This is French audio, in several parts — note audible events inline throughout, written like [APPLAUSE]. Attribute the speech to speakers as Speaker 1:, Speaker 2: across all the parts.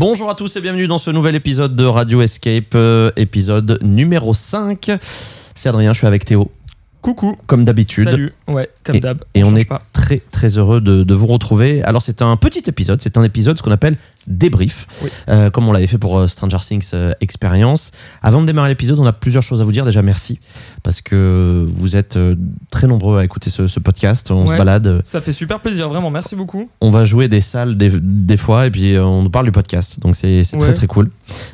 Speaker 1: Bonjour à tous et bienvenue dans ce nouvel épisode de Radio Escape, euh, épisode numéro 5. C'est Adrien, je suis avec Théo,
Speaker 2: Coucou.
Speaker 1: comme d'habitude.
Speaker 2: Salut. Ouais, comme
Speaker 1: Et-
Speaker 2: d'hab.
Speaker 1: Et on est
Speaker 2: pas.
Speaker 1: très très heureux de, de vous retrouver. Alors c'est un petit épisode, c'est un épisode ce qu'on appelle débrief,
Speaker 2: Oui.
Speaker 1: euh, comme on l'avait fait pour euh, Stranger Things euh, Experience. Avant de démarrer l'épisode, on a plusieurs choses à vous dire. Déjà merci, parce que vous êtes euh, très nombreux à écouter ce, ce podcast. On se balade,
Speaker 2: Ça fait super plaisir, vraiment. Merci beaucoup.
Speaker 1: on va jouer des salles des, des fois, et puis on nous parle du podcast. Donc c'est très très cool.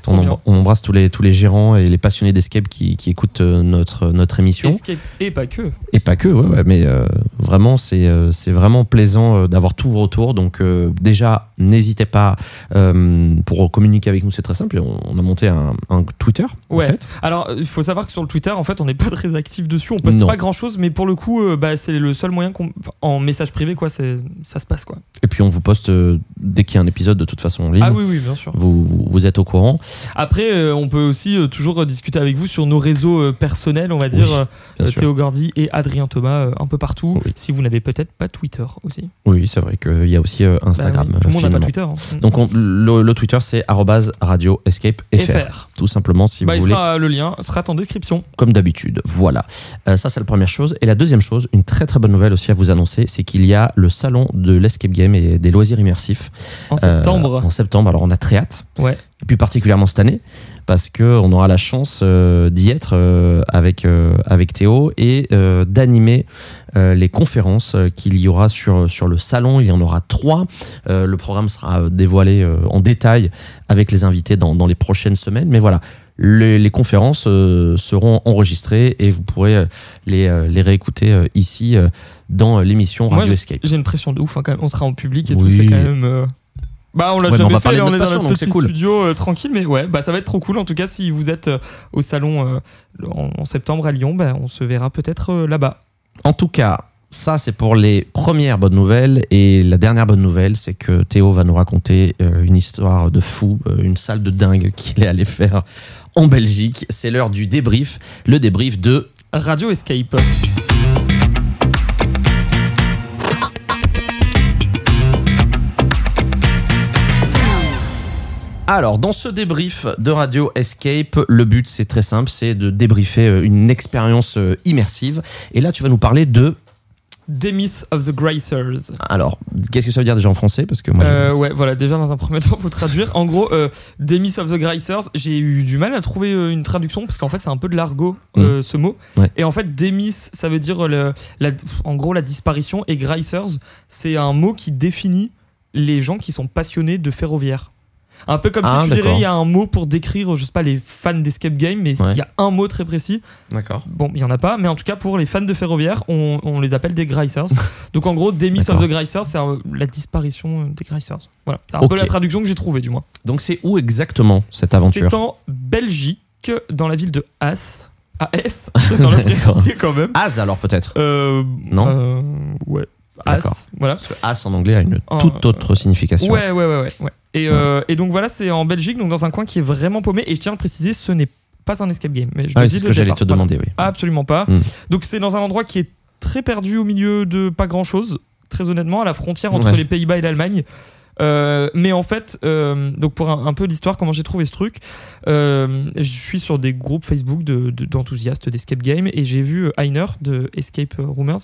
Speaker 1: On, embrasse tous les, tous les gérants et les passionnés d'escape qui, qui écoutent notre, notre émission.
Speaker 2: Escape et pas que.
Speaker 1: Et pas que, ouais, ouais, mais euh, vraiment, c'est euh, c'est vraiment plaisant euh, d'avoir tous vos retours. Donc, euh, déjà, n'hésitez pas euh, pour communiquer avec nous, c'est très simple. On, on a monté un, un Twitter, en
Speaker 2: Ouais.
Speaker 1: fait.
Speaker 2: Alors, il faut savoir que sur le Twitter, en fait, on n'est pas très actif dessus. On poste
Speaker 1: Non.
Speaker 2: pas grand chose, mais pour le coup, bah, c'est le seul moyen qu'on. En message privé, quoi, ça se passe, quoi.
Speaker 1: Et puis, on vous poste dès qu'il y a un épisode, de toute façon, en ligne.
Speaker 2: Ah oui, oui, bien sûr.
Speaker 1: Vous, vous, vous êtes au courant,
Speaker 2: Après, on peut aussi toujours discuter avec vous sur nos réseaux personnels, on va dire.
Speaker 1: Oui.
Speaker 2: Théo Et Adrien Thomas, euh, un peu partout.
Speaker 1: Oui.
Speaker 2: Si vous n'avez peut-être pas Twitter aussi.
Speaker 1: Oui, c'est vrai qu'il y a aussi euh,
Speaker 2: Bah
Speaker 1: Instagram.
Speaker 2: oui, tout le monde n'a pas. Twitter. hein.
Speaker 1: Donc, on- le, le Twitter, c'est arrobase radio escape FR.
Speaker 2: FR.
Speaker 1: Tout simplement, si
Speaker 2: Bah,
Speaker 1: vous
Speaker 2: il
Speaker 1: voulez.
Speaker 2: sera, le lien sera en description.
Speaker 1: comme d'habitude. Voilà. Euh, ça, c'est la première chose. Et la deuxième chose, une très très bonne nouvelle aussi à vous annoncer, c'est qu'il y a le salon de l'escape game et des loisirs immersifs
Speaker 2: En
Speaker 1: euh,
Speaker 2: septembre.
Speaker 1: en septembre. Alors, on a très hâte.
Speaker 2: Ouais.
Speaker 1: Et puis particulièrement cette année, parce que on aura la chance euh, d'y être euh, avec euh, avec Théo et d'animer les conférences qu'il y aura sur sur le salon. Il y en aura trois. Le programme sera dévoilé en détail avec les invités dans, dans les prochaines semaines. Mais voilà. Les, les conférences euh, seront enregistrées et vous pourrez euh, les, euh, les réécouter ici dans l'émission
Speaker 2: Moi,
Speaker 1: Radio Escape.
Speaker 2: J'ai une pression de ouf, hein, quand même. On sera en public et
Speaker 1: Oui.
Speaker 2: tout, c'est quand même. Bah, on l'a
Speaker 1: Ouais,
Speaker 2: jamais
Speaker 1: on va
Speaker 2: fait,
Speaker 1: de
Speaker 2: on est dans
Speaker 1: passion,
Speaker 2: notre petit
Speaker 1: cool.
Speaker 2: studio euh, tranquille, mais ouais, bah ça va être trop cool. En tout cas, si vous êtes euh, au salon euh, en, en septembre à Lyon, bah, on se verra peut-être là-bas.
Speaker 1: En tout cas, ça c'est pour les premières bonnes nouvelles. Et la dernière bonne nouvelle, c'est que Théo va nous raconter une histoire de fou, une salle de dingue [LAUGHS] qu'il est allé faire en Belgique. C'est l'heure du débrief, le débrief de...
Speaker 2: Radio Escape.
Speaker 1: Alors, dans ce débrief de Radio Escape, le but c'est très simple, c'est de débriefer euh, une expérience euh, immersive. Et là, tu vas nous parler de...
Speaker 2: Demis of the Gracers.
Speaker 1: Alors, qu'est-ce que ça veut dire déjà en français? Parce que moi,
Speaker 2: Euh, ouais, voilà, déjà dans un premier [LAUGHS] temps, faut traduire. En gros, euh, Demis of the Gracers, j'ai eu du mal à trouver une traduction parce qu'en fait, c'est un peu de l'argot, euh, ce mot.
Speaker 1: Ouais.
Speaker 2: Et en fait, Demis, ça veut dire le, la- en gros la disparition. Et Gracers, c'est un mot qui définit les gens qui sont passionnés de ferroviaire. Un peu comme
Speaker 1: Ah,
Speaker 2: si tu dirais, il y a un mot pour décrire, je sais pas, les fans d'escape game, mais il
Speaker 1: Ouais.
Speaker 2: y a un mot très précis.
Speaker 1: D'accord.
Speaker 2: Bon, il y en a pas, mais en tout cas, pour les fans de ferroviaire, on, on les appelle des Gracers. [LAUGHS] Donc en gros, Demis of the Gracers, c'est euh, la disparition euh, des Gracers. Voilà, c'est un peu la traduction que j'ai trouvée, du moins.
Speaker 1: Donc c'est où exactement cette aventure?
Speaker 2: C'est en Belgique, dans la ville de As. AS, [LAUGHS] dans préciser quand même.
Speaker 1: Az alors peut-être?
Speaker 2: Euh,
Speaker 1: Non?
Speaker 2: euh, Ouais. As, voilà.
Speaker 1: Parce que as en anglais a une
Speaker 2: Oh,
Speaker 1: toute autre signification.
Speaker 2: Ouais, ouais, ouais, ouais. ouais. Et, euh, et donc voilà, c'est en Belgique, donc dans un coin qui est vraiment paumé. Et je tiens à le préciser, ce n'est pas un escape game. Mais je
Speaker 1: Ah oui, c'est ce que j'allais te
Speaker 2: Voilà.
Speaker 1: demander, oui.
Speaker 2: Absolument pas.
Speaker 1: Mm.
Speaker 2: Donc c'est dans un endroit qui est très perdu au milieu de pas grand chose, très honnêtement, à la frontière entre
Speaker 1: Ouais.
Speaker 2: les Pays-Bas et l'Allemagne. Euh, mais en fait, euh, donc pour un, un peu l'histoire, comment j'ai trouvé ce truc, euh, je suis sur des groupes Facebook de- de- d'enthousiastes d'escape game et j'ai vu Heiner de Escape Rumors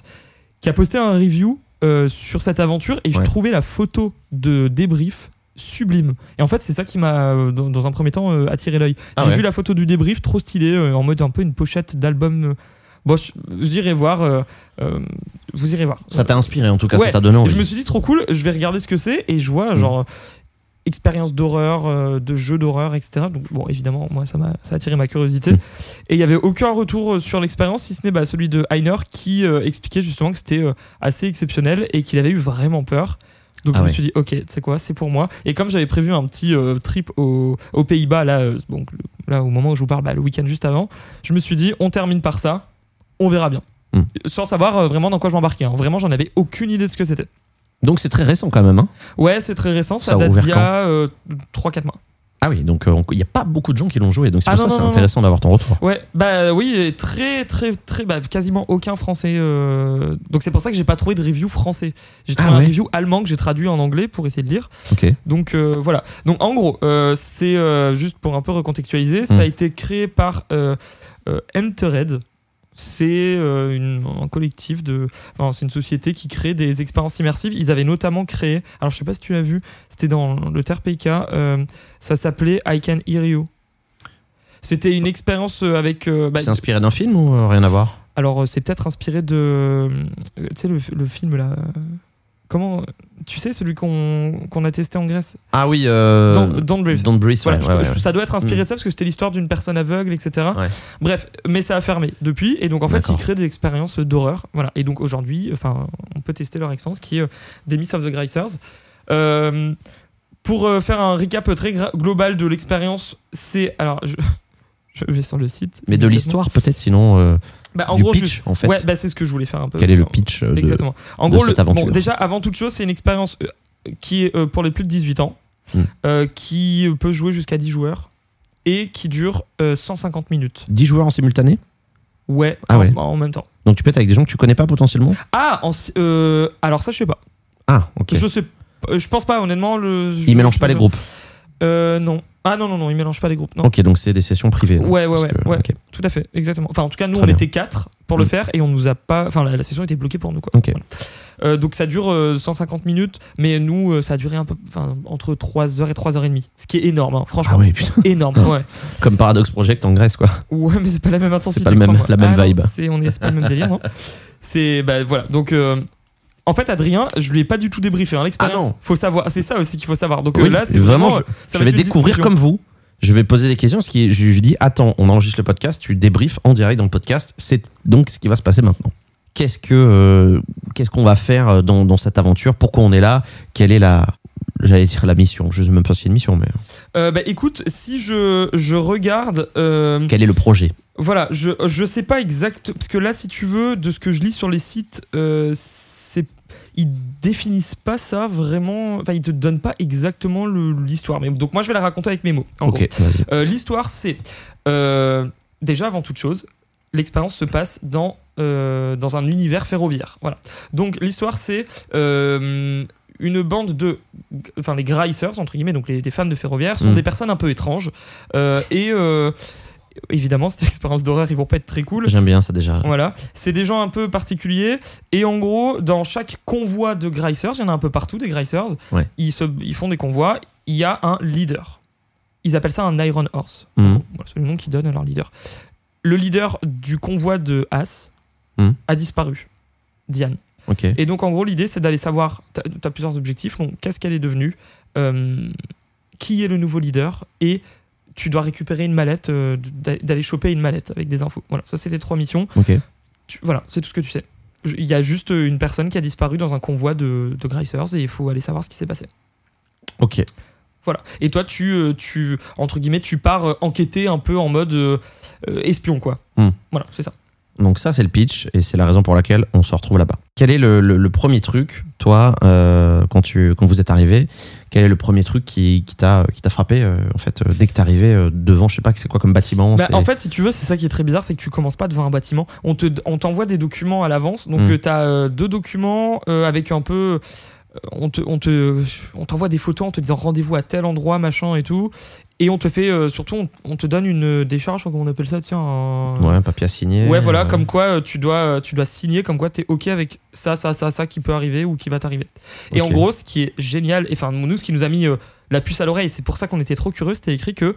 Speaker 2: qui a posté un review euh, sur cette aventure et je trouvais la photo de débrief sublime. Et en fait, c'est ça qui m'a, euh, dans, dans un premier temps, euh, attiré l'œil.
Speaker 1: Ah
Speaker 2: J'ai
Speaker 1: ouais.
Speaker 2: vu la photo du débrief, trop stylé, euh, en mode un peu une pochette d'album. Bon, je- vous irez voir. euh, euh, vous irez voir.
Speaker 1: Ça t'a inspiré en tout cas,
Speaker 2: Ouais.
Speaker 1: ça t'a donné envie.
Speaker 2: je me suis dit trop cool, je vais regarder ce que c'est et je vois
Speaker 1: Mm.
Speaker 2: genre expérience d'horreur, euh, de jeux d'horreur, etc. Donc bon, évidemment, moi ça m'a ça a attiré ma curiosité.
Speaker 1: Mm.
Speaker 2: Et il y avait aucun retour euh, sur l'expérience, si ce n'est bah, celui de Heiner qui euh, expliquait justement que c'était euh, assez exceptionnel et qu'il avait eu vraiment peur. Donc
Speaker 1: Ah
Speaker 2: je me suis dit, ok, tu sais quoi, c'est pour moi. Et comme j'avais prévu un petit trip au- aux Pays-Bas, là, donc, là, au moment où je vous parle, bah, le week-end juste avant, je me suis dit, on termine par ça, on verra bien.
Speaker 1: Mm.
Speaker 2: Sans savoir vraiment dans quoi je m'embarquais. hein. Vraiment, j'en avais aucune idée de ce que c'était.
Speaker 1: Donc c'est très récent quand même. Hein
Speaker 2: Ouais, c'est très récent, ça, date d'il y a euh, 3-4 mois.
Speaker 1: Ah oui, donc euh, il n'y a pas beaucoup de gens qui l'ont joué, donc c'est
Speaker 2: Ah
Speaker 1: pour
Speaker 2: non,
Speaker 1: ça c'est intéressant d'avoir ton retour.
Speaker 2: Ouais, bah oui, et très, très, très, bah, quasiment aucun français. euh, Donc c'est pour ça que j'ai pas trouvé de review français. J'ai trouvé
Speaker 1: Ah
Speaker 2: un review allemand que j'ai traduit en anglais pour essayer de lire.
Speaker 1: Ok.
Speaker 2: Donc euh, voilà. Donc en gros, euh, c'est euh, juste pour un peu recontextualiser, ça
Speaker 1: Mm.
Speaker 2: a été créé par euh, euh, Entered. C'est euh, un collectif de. c'est une société qui crée des expériences immersives. Ils avaient notamment créé. Alors je sais pas si tu l'as vu, c'était dans le TRPK. euh, ça s'appelait I Can Hear You. C'était une expérience euh, avec. euh, bah,
Speaker 1: c'est inspiré d'un film ou rien à voir?
Speaker 2: Alors, c'est peut-être inspiré de. Tu sais, le, le film là. Comment. Tu sais, celui qu'on a testé en Grèce
Speaker 1: Ah oui, euh,
Speaker 2: Don't, Don't Breathe.
Speaker 1: Don't Breathe,
Speaker 2: Voilà,
Speaker 1: ouais,
Speaker 2: je-
Speaker 1: ouais,
Speaker 2: je-
Speaker 1: ouais.
Speaker 2: Ça doit être inspiré de ça parce que c'était l'histoire d'une personne aveugle, etc. Bref, mais ça a fermé depuis. Et donc, en fait, ils créent des expériences d'horreur. Voilà. Et donc, aujourd'hui, enfin, on peut tester leur expérience qui est euh, des Myths of the Gricers. Euh, pour euh, faire un recap très global de l'expérience, c'est. Alors, je, [LAUGHS] je vais sur le site.
Speaker 1: Mais de l'histoire peut-être, sinon euh,
Speaker 2: Bah, en
Speaker 1: du
Speaker 2: gros,
Speaker 1: pitch
Speaker 2: juste-
Speaker 1: en fait.
Speaker 2: Ouais, bah, c'est ce que je voulais faire un peu.
Speaker 1: Quel est le pitch euh, de...
Speaker 2: Exactement. En
Speaker 1: de
Speaker 2: gros,
Speaker 1: cette aventure.
Speaker 2: bon, déjà, avant toute chose, c'est une expérience euh, qui est euh, pour les plus de 18 ans,
Speaker 1: Hmm.
Speaker 2: euh, qui peut jouer jusqu'à 10 joueurs et qui dure euh, 150 minutes.
Speaker 1: 10 joueurs en simultané?
Speaker 2: Ouais,
Speaker 1: Ah
Speaker 2: en,
Speaker 1: ouais.
Speaker 2: en même temps.
Speaker 1: Donc tu peux être avec des gens que tu connais pas potentiellement?
Speaker 2: Ah, en euh, alors ça, je sais pas.
Speaker 1: Ah, ok.
Speaker 2: Je sais. Je pense pas, honnêtement. Le,
Speaker 1: Ils mélangent pas les groupes.
Speaker 2: Euh, non. Ah non, non, non, ils mélangent pas les groupes. Non.
Speaker 1: Ok, donc c'est des sessions privées. non
Speaker 2: Ouais, ouais, ouais,
Speaker 1: que-
Speaker 2: ouais.
Speaker 1: ok.
Speaker 2: Tout à fait, exactement. Enfin, en tout cas, nous,
Speaker 1: Très
Speaker 2: on
Speaker 1: bien.
Speaker 2: était quatre pour le
Speaker 1: Mm.
Speaker 2: faire et on nous a pas. Enfin, la, la session était bloquée pour nous, quoi. Voilà. Euh, donc, ça dure euh, 150 minutes, mais nous, euh, ça a duré un peu. Enfin, entre 3h et 3h30. Ce qui est énorme, hein, franchement.
Speaker 1: Ah oui, putain. [LAUGHS]
Speaker 2: Énorme, ouais. [LAUGHS]
Speaker 1: Comme Paradox Project en Grèce, quoi.
Speaker 2: Ouais, mais c'est pas la même intensité.
Speaker 1: pas le même-
Speaker 2: crois-moi.
Speaker 1: la même
Speaker 2: Ah non,
Speaker 1: vibe.
Speaker 2: c'est, on est, c'est pas le même délire, non [LAUGHS] C'est. Bah voilà. Donc. Euh, en fait, Adrien, je lui ai pas du tout débriefé hein, l'expérience.
Speaker 1: Ah non.
Speaker 2: Faut savoir, c'est ça aussi qu'il faut savoir. Donc euh, là, c'est
Speaker 1: vraiment,
Speaker 2: vraiment.
Speaker 1: je, vais découvrir comme vous. Je vais poser des questions. Ce qui est, je lui dis attends, on enregistre le podcast, tu débriefes en direct dans le podcast. C'est donc ce qui va se passer maintenant. Qu'est-ce que euh, qu'est-ce qu'on va faire dans, dans cette aventure? Pourquoi on est là? Quelle est la j'allais dire la mission? Je sais même pas si c'est une mission, mais
Speaker 2: Euh, bah écoute, si je, je regarde. euh,
Speaker 1: quel est le projet?
Speaker 2: Voilà, je, je sais pas exact. Parce que là, si tu veux, de ce que je lis sur les sites, euh. Ils définissent pas ça vraiment. Enfin, ils te donnent pas exactement l'histoire. Mais donc, moi, je vais la raconter avec mes mots. Euh, l'histoire, c'est. euh, déjà, avant toute chose, l'expérience se passe dans, euh, dans un univers ferroviaire. Voilà. Donc, l'histoire, c'est. euh, une bande de. Enfin, les Gricers, entre guillemets, donc les, les fans de ferroviaire, sont
Speaker 1: Mm.
Speaker 2: des personnes un peu étranges. Et. Évidemment, cette [LAUGHS] expérience d'horreur, ils vont pas être très cool.
Speaker 1: J'aime bien ça déjà.
Speaker 2: Voilà, c'est des gens un peu particuliers. Et en gros, dans chaque convoi de Gricers, il y en a un peu partout des Gricers,
Speaker 1: Ouais.
Speaker 2: ils, se, ils font des convois, il y a un leader. Ils appellent ça un Iron Horse.
Speaker 1: Mhm.
Speaker 2: Voilà, c'est le nom qu'ils donnent à leur leader. Le leader du convoi de As
Speaker 1: Mhm.
Speaker 2: a disparu, Diane. Et donc, en gros, l'idée, c'est d'aller savoir. Tu as, plusieurs objectifs. Qu'est-ce qu'elle est devenue euh, Qui est le nouveau leader Et tu dois récupérer une mallette, euh, d'a- d'aller choper une mallette avec des infos. Voilà, ça, c'était trois missions.
Speaker 1: Ok.
Speaker 2: Tu- voilà, c'est tout ce que tu sais. Il y a juste une personne qui a disparu dans un convoi de, de Gricers et il faut aller savoir ce qui s'est passé.
Speaker 1: Ok.
Speaker 2: Voilà. Et toi, tu, euh, tu entre guillemets, tu pars euh, enquêter un peu en mode euh, euh, espion, quoi.
Speaker 1: Hmm.
Speaker 2: Voilà, c'est ça.
Speaker 1: Donc ça c'est le pitch et c'est la raison pour laquelle on se retrouve là-bas. Quel est le, le- le premier truc, toi, euh, quand, tu, quand vous êtes arrivé, quel est le premier truc qui, qui t'a frappé euh, en fait euh, dès que t'es arrivé devant, je sais pas, c'est quoi comme bâtiment
Speaker 2: Bah, en fait, si tu veux, c'est ça qui est très bizarre, c'est que tu commences pas devant un bâtiment. On te, on t'envoie des documents à l'avance. Donc,
Speaker 1: Mm.
Speaker 2: tu as deux documents avec un peu. Euh, On te, on te, on t'envoie des photos en te disant rendez-vous à tel endroit, machin et tout. Et on te fait, euh, surtout, on, on te donne une décharge, comment on appelle ça, tiens. un-
Speaker 1: Ouais, un papier à signer.
Speaker 2: Ouais, voilà,
Speaker 1: euh,
Speaker 2: comme quoi euh, tu dois, euh, tu dois signer, comme quoi tu es OK avec ça, ça, ça, ça qui peut arriver ou qui va t'arriver. Et en gros, ce qui est génial, et enfin, nous, ce qui nous a mis euh, la puce à l'oreille, c'est pour ça qu'on était trop curieux, c'était écrit que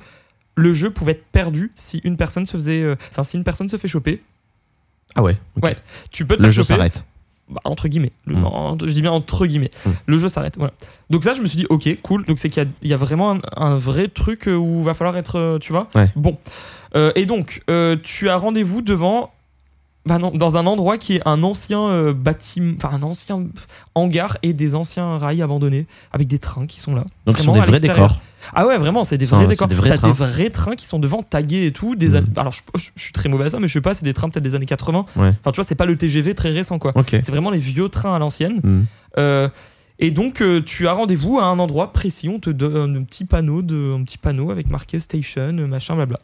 Speaker 2: le jeu pouvait être perdu si une personne se faisait. euh, Enfin, si une personne se fait choper,
Speaker 1: Ah ouais.
Speaker 2: Ouais. tu peux te
Speaker 1: Le
Speaker 2: faire
Speaker 1: jeu s'arrête.
Speaker 2: Bah, entre guillemets. Le-
Speaker 1: Mm.
Speaker 2: je dis bien entre guillemets.
Speaker 1: Mm.
Speaker 2: Le jeu s'arrête. Voilà. Donc ça, je me suis dit, ok, cool. Donc c'est qu'il y a, il y a vraiment un, un vrai truc euh, où va falloir être, euh, tu vois.
Speaker 1: Ouais.
Speaker 2: Bon. Euh, et donc, euh, tu as rendez-vous devant, bah non, dans un endroit qui est un ancien euh, bâtiment, enfin un ancien hangar et des anciens rails abandonnés avec des trains qui sont là.
Speaker 1: Donc ce sont des vrais décors.
Speaker 2: Ah ouais, vraiment, c'est des vrais décors.
Speaker 1: des vrais
Speaker 2: T'as
Speaker 1: trains.
Speaker 2: des vrais trains qui sont devant tagués et tout. Des
Speaker 1: Mm.
Speaker 2: Alors, je, je- je suis très mauvais à ça, mais je sais pas, c'est des trains peut-être des années 80.
Speaker 1: Ouais.
Speaker 2: Enfin, tu vois, c'est pas le TGV très récent, quoi. C'est vraiment les vieux trains à l'ancienne.
Speaker 1: Hmm.
Speaker 2: Euh, Et donc, euh, tu as rendez-vous à un endroit précis. On te donne un petit panneau, de, un petit panneau avec marqué station, machin, blabla.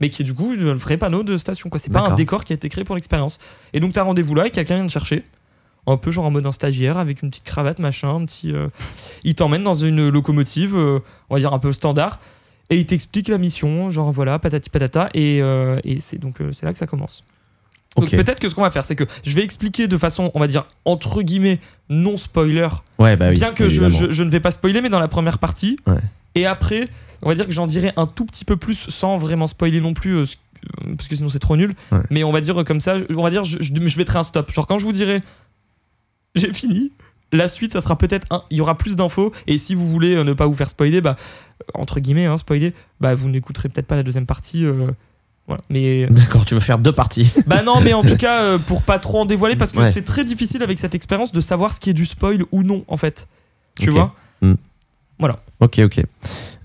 Speaker 2: Mais qui est du coup le vrai panneau de station. quoi. C'est pas un décor qui a été créé pour l'expérience. Et donc, tu as rendez-vous là et quelqu'un vient te chercher. Un peu genre en mode un stagiaire avec une petite cravate, machin. Un petit, euh, il t'emmène dans une locomotive, euh, on va dire un peu standard. Et il t'explique la mission, genre voilà, patati patata. Et, euh, et c'est donc c'est là que ça commence. Donc peut-être que ce qu'on va faire, c'est que je vais expliquer de façon, on va dire, entre guillemets, non spoiler,
Speaker 1: Ouais, bah oui.
Speaker 2: bien que je, je- je ne vais pas spoiler, mais dans la première partie.
Speaker 1: Ouais.
Speaker 2: Et après, on va dire que j'en dirai un tout petit peu plus sans vraiment spoiler non plus, ce- parce que sinon c'est trop nul.
Speaker 1: Ouais.
Speaker 2: Mais on va dire comme ça, on va dire, je mettrai un stop. Genre quand je vous dirai, [LAUGHS] j'ai fini. La suite, ça sera peut-être un. Il y aura plus d'infos. Et si vous voulez euh, ne pas vous faire spoiler, bah, euh, entre guillemets, hein, spoiler, bah, vous n'écouterez peut-être pas la deuxième partie. euh, voilà. Mais
Speaker 1: D'accord, tu veux faire deux parties. [LAUGHS]
Speaker 2: bah non, mais en tout [LAUGHS] cas, euh, pour pas trop en dévoiler, parce que
Speaker 1: Ouais.
Speaker 2: c'est très difficile avec cette expérience de savoir ce qui est du spoil ou non, en fait. Tu
Speaker 1: Ok.
Speaker 2: vois
Speaker 1: Ok, ok.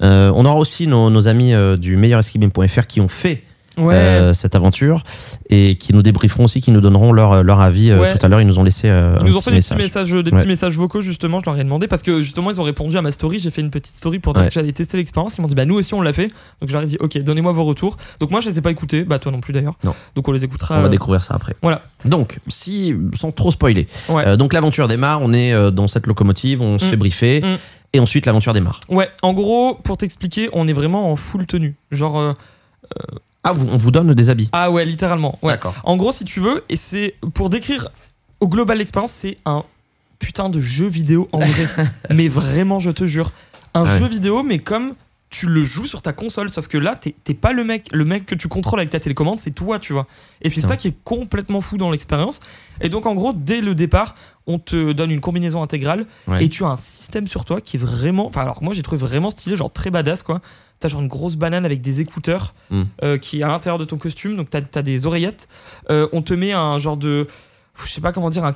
Speaker 1: Euh, on aura aussi nos, nos amis euh, du meilleurescapegame.fr qui ont fait
Speaker 2: Ouais.
Speaker 1: euh, cette aventure et qui nous débrieferont aussi, qui nous donneront leur, leur avis. euh,
Speaker 2: Ouais.
Speaker 1: tout à l'heure, ils nous ont laissé euh,
Speaker 2: Ils
Speaker 1: un
Speaker 2: nous ont
Speaker 1: petit
Speaker 2: fait des
Speaker 1: message.
Speaker 2: petits messages, des
Speaker 1: Ouais.
Speaker 2: petits messages vocaux justement. Je leur ai demandé parce que justement ils ont répondu à ma story. J'ai fait une petite story pour dire que j'allais tester l'expérience. Ils m'ont dit bah nous aussi on l'a fait. Donc je leur ai dit ok donnez-moi vos retours. Donc moi je les ai pas écoutés. Bah toi non plus d'ailleurs.
Speaker 1: Non.
Speaker 2: Donc on les écoutera.
Speaker 1: On va
Speaker 2: euh,
Speaker 1: découvrir ça après.
Speaker 2: Voilà.
Speaker 1: Donc, si, sans trop spoiler, euh, donc l'aventure démarre, on est euh, dans cette locomotive, on se
Speaker 2: Mm.
Speaker 1: fait briefer,
Speaker 2: Mm.
Speaker 1: et ensuite l'aventure démarre.
Speaker 2: Ouais. En gros pour t'expliquer on est vraiment en full tenue. Genre euh,
Speaker 1: Ah, on vous donne des habits.
Speaker 2: ah ouais littéralement. Ouais.
Speaker 1: D'accord.
Speaker 2: En gros, si tu veux, et c'est pour décrire au global l'expérience, c'est un putain de jeu vidéo en vrai. [LAUGHS] mais vraiment, je te jure, un
Speaker 1: Ouais.
Speaker 2: jeu vidéo, mais comme tu le joues sur ta console, sauf que là, t'es t'es pas le mec, le mec que tu contrôles avec ta télécommande, c'est toi, tu vois. Et c'est
Speaker 1: Putain.
Speaker 2: ça qui est complètement fou dans l'expérience. Et donc, en gros, dès le départ, on te donne une combinaison intégrale
Speaker 1: Ouais.
Speaker 2: et tu as un système sur toi qui est vraiment. Enfin, alors moi, j'ai trouvé vraiment stylé, genre très badass, quoi. T'as genre une grosse banane avec des écouteurs
Speaker 1: Mm.
Speaker 2: euh, qui est à l'intérieur de ton costume, donc t'as as des oreillettes. Euh, on te met un genre de. Je sais pas comment dire, un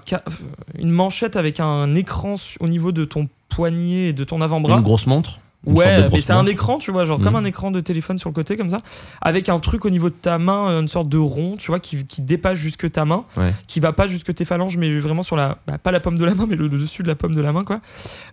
Speaker 2: une manchette avec un écran au niveau de ton poignet et de ton avant-bras.
Speaker 1: Une grosse montre.
Speaker 2: Ouais, mais c'est un écran, tu vois, genre
Speaker 1: Mm.
Speaker 2: comme un écran de téléphone sur le côté, comme ça, avec un truc au niveau de ta main, euh, une sorte de rond, tu vois, qui, qui dépasse jusque ta main,
Speaker 1: Ouais.
Speaker 2: qui va pas jusque tes phalanges, mais vraiment sur la, bah, pas la pomme de la main, mais le, le dessus de la pomme de la main, quoi.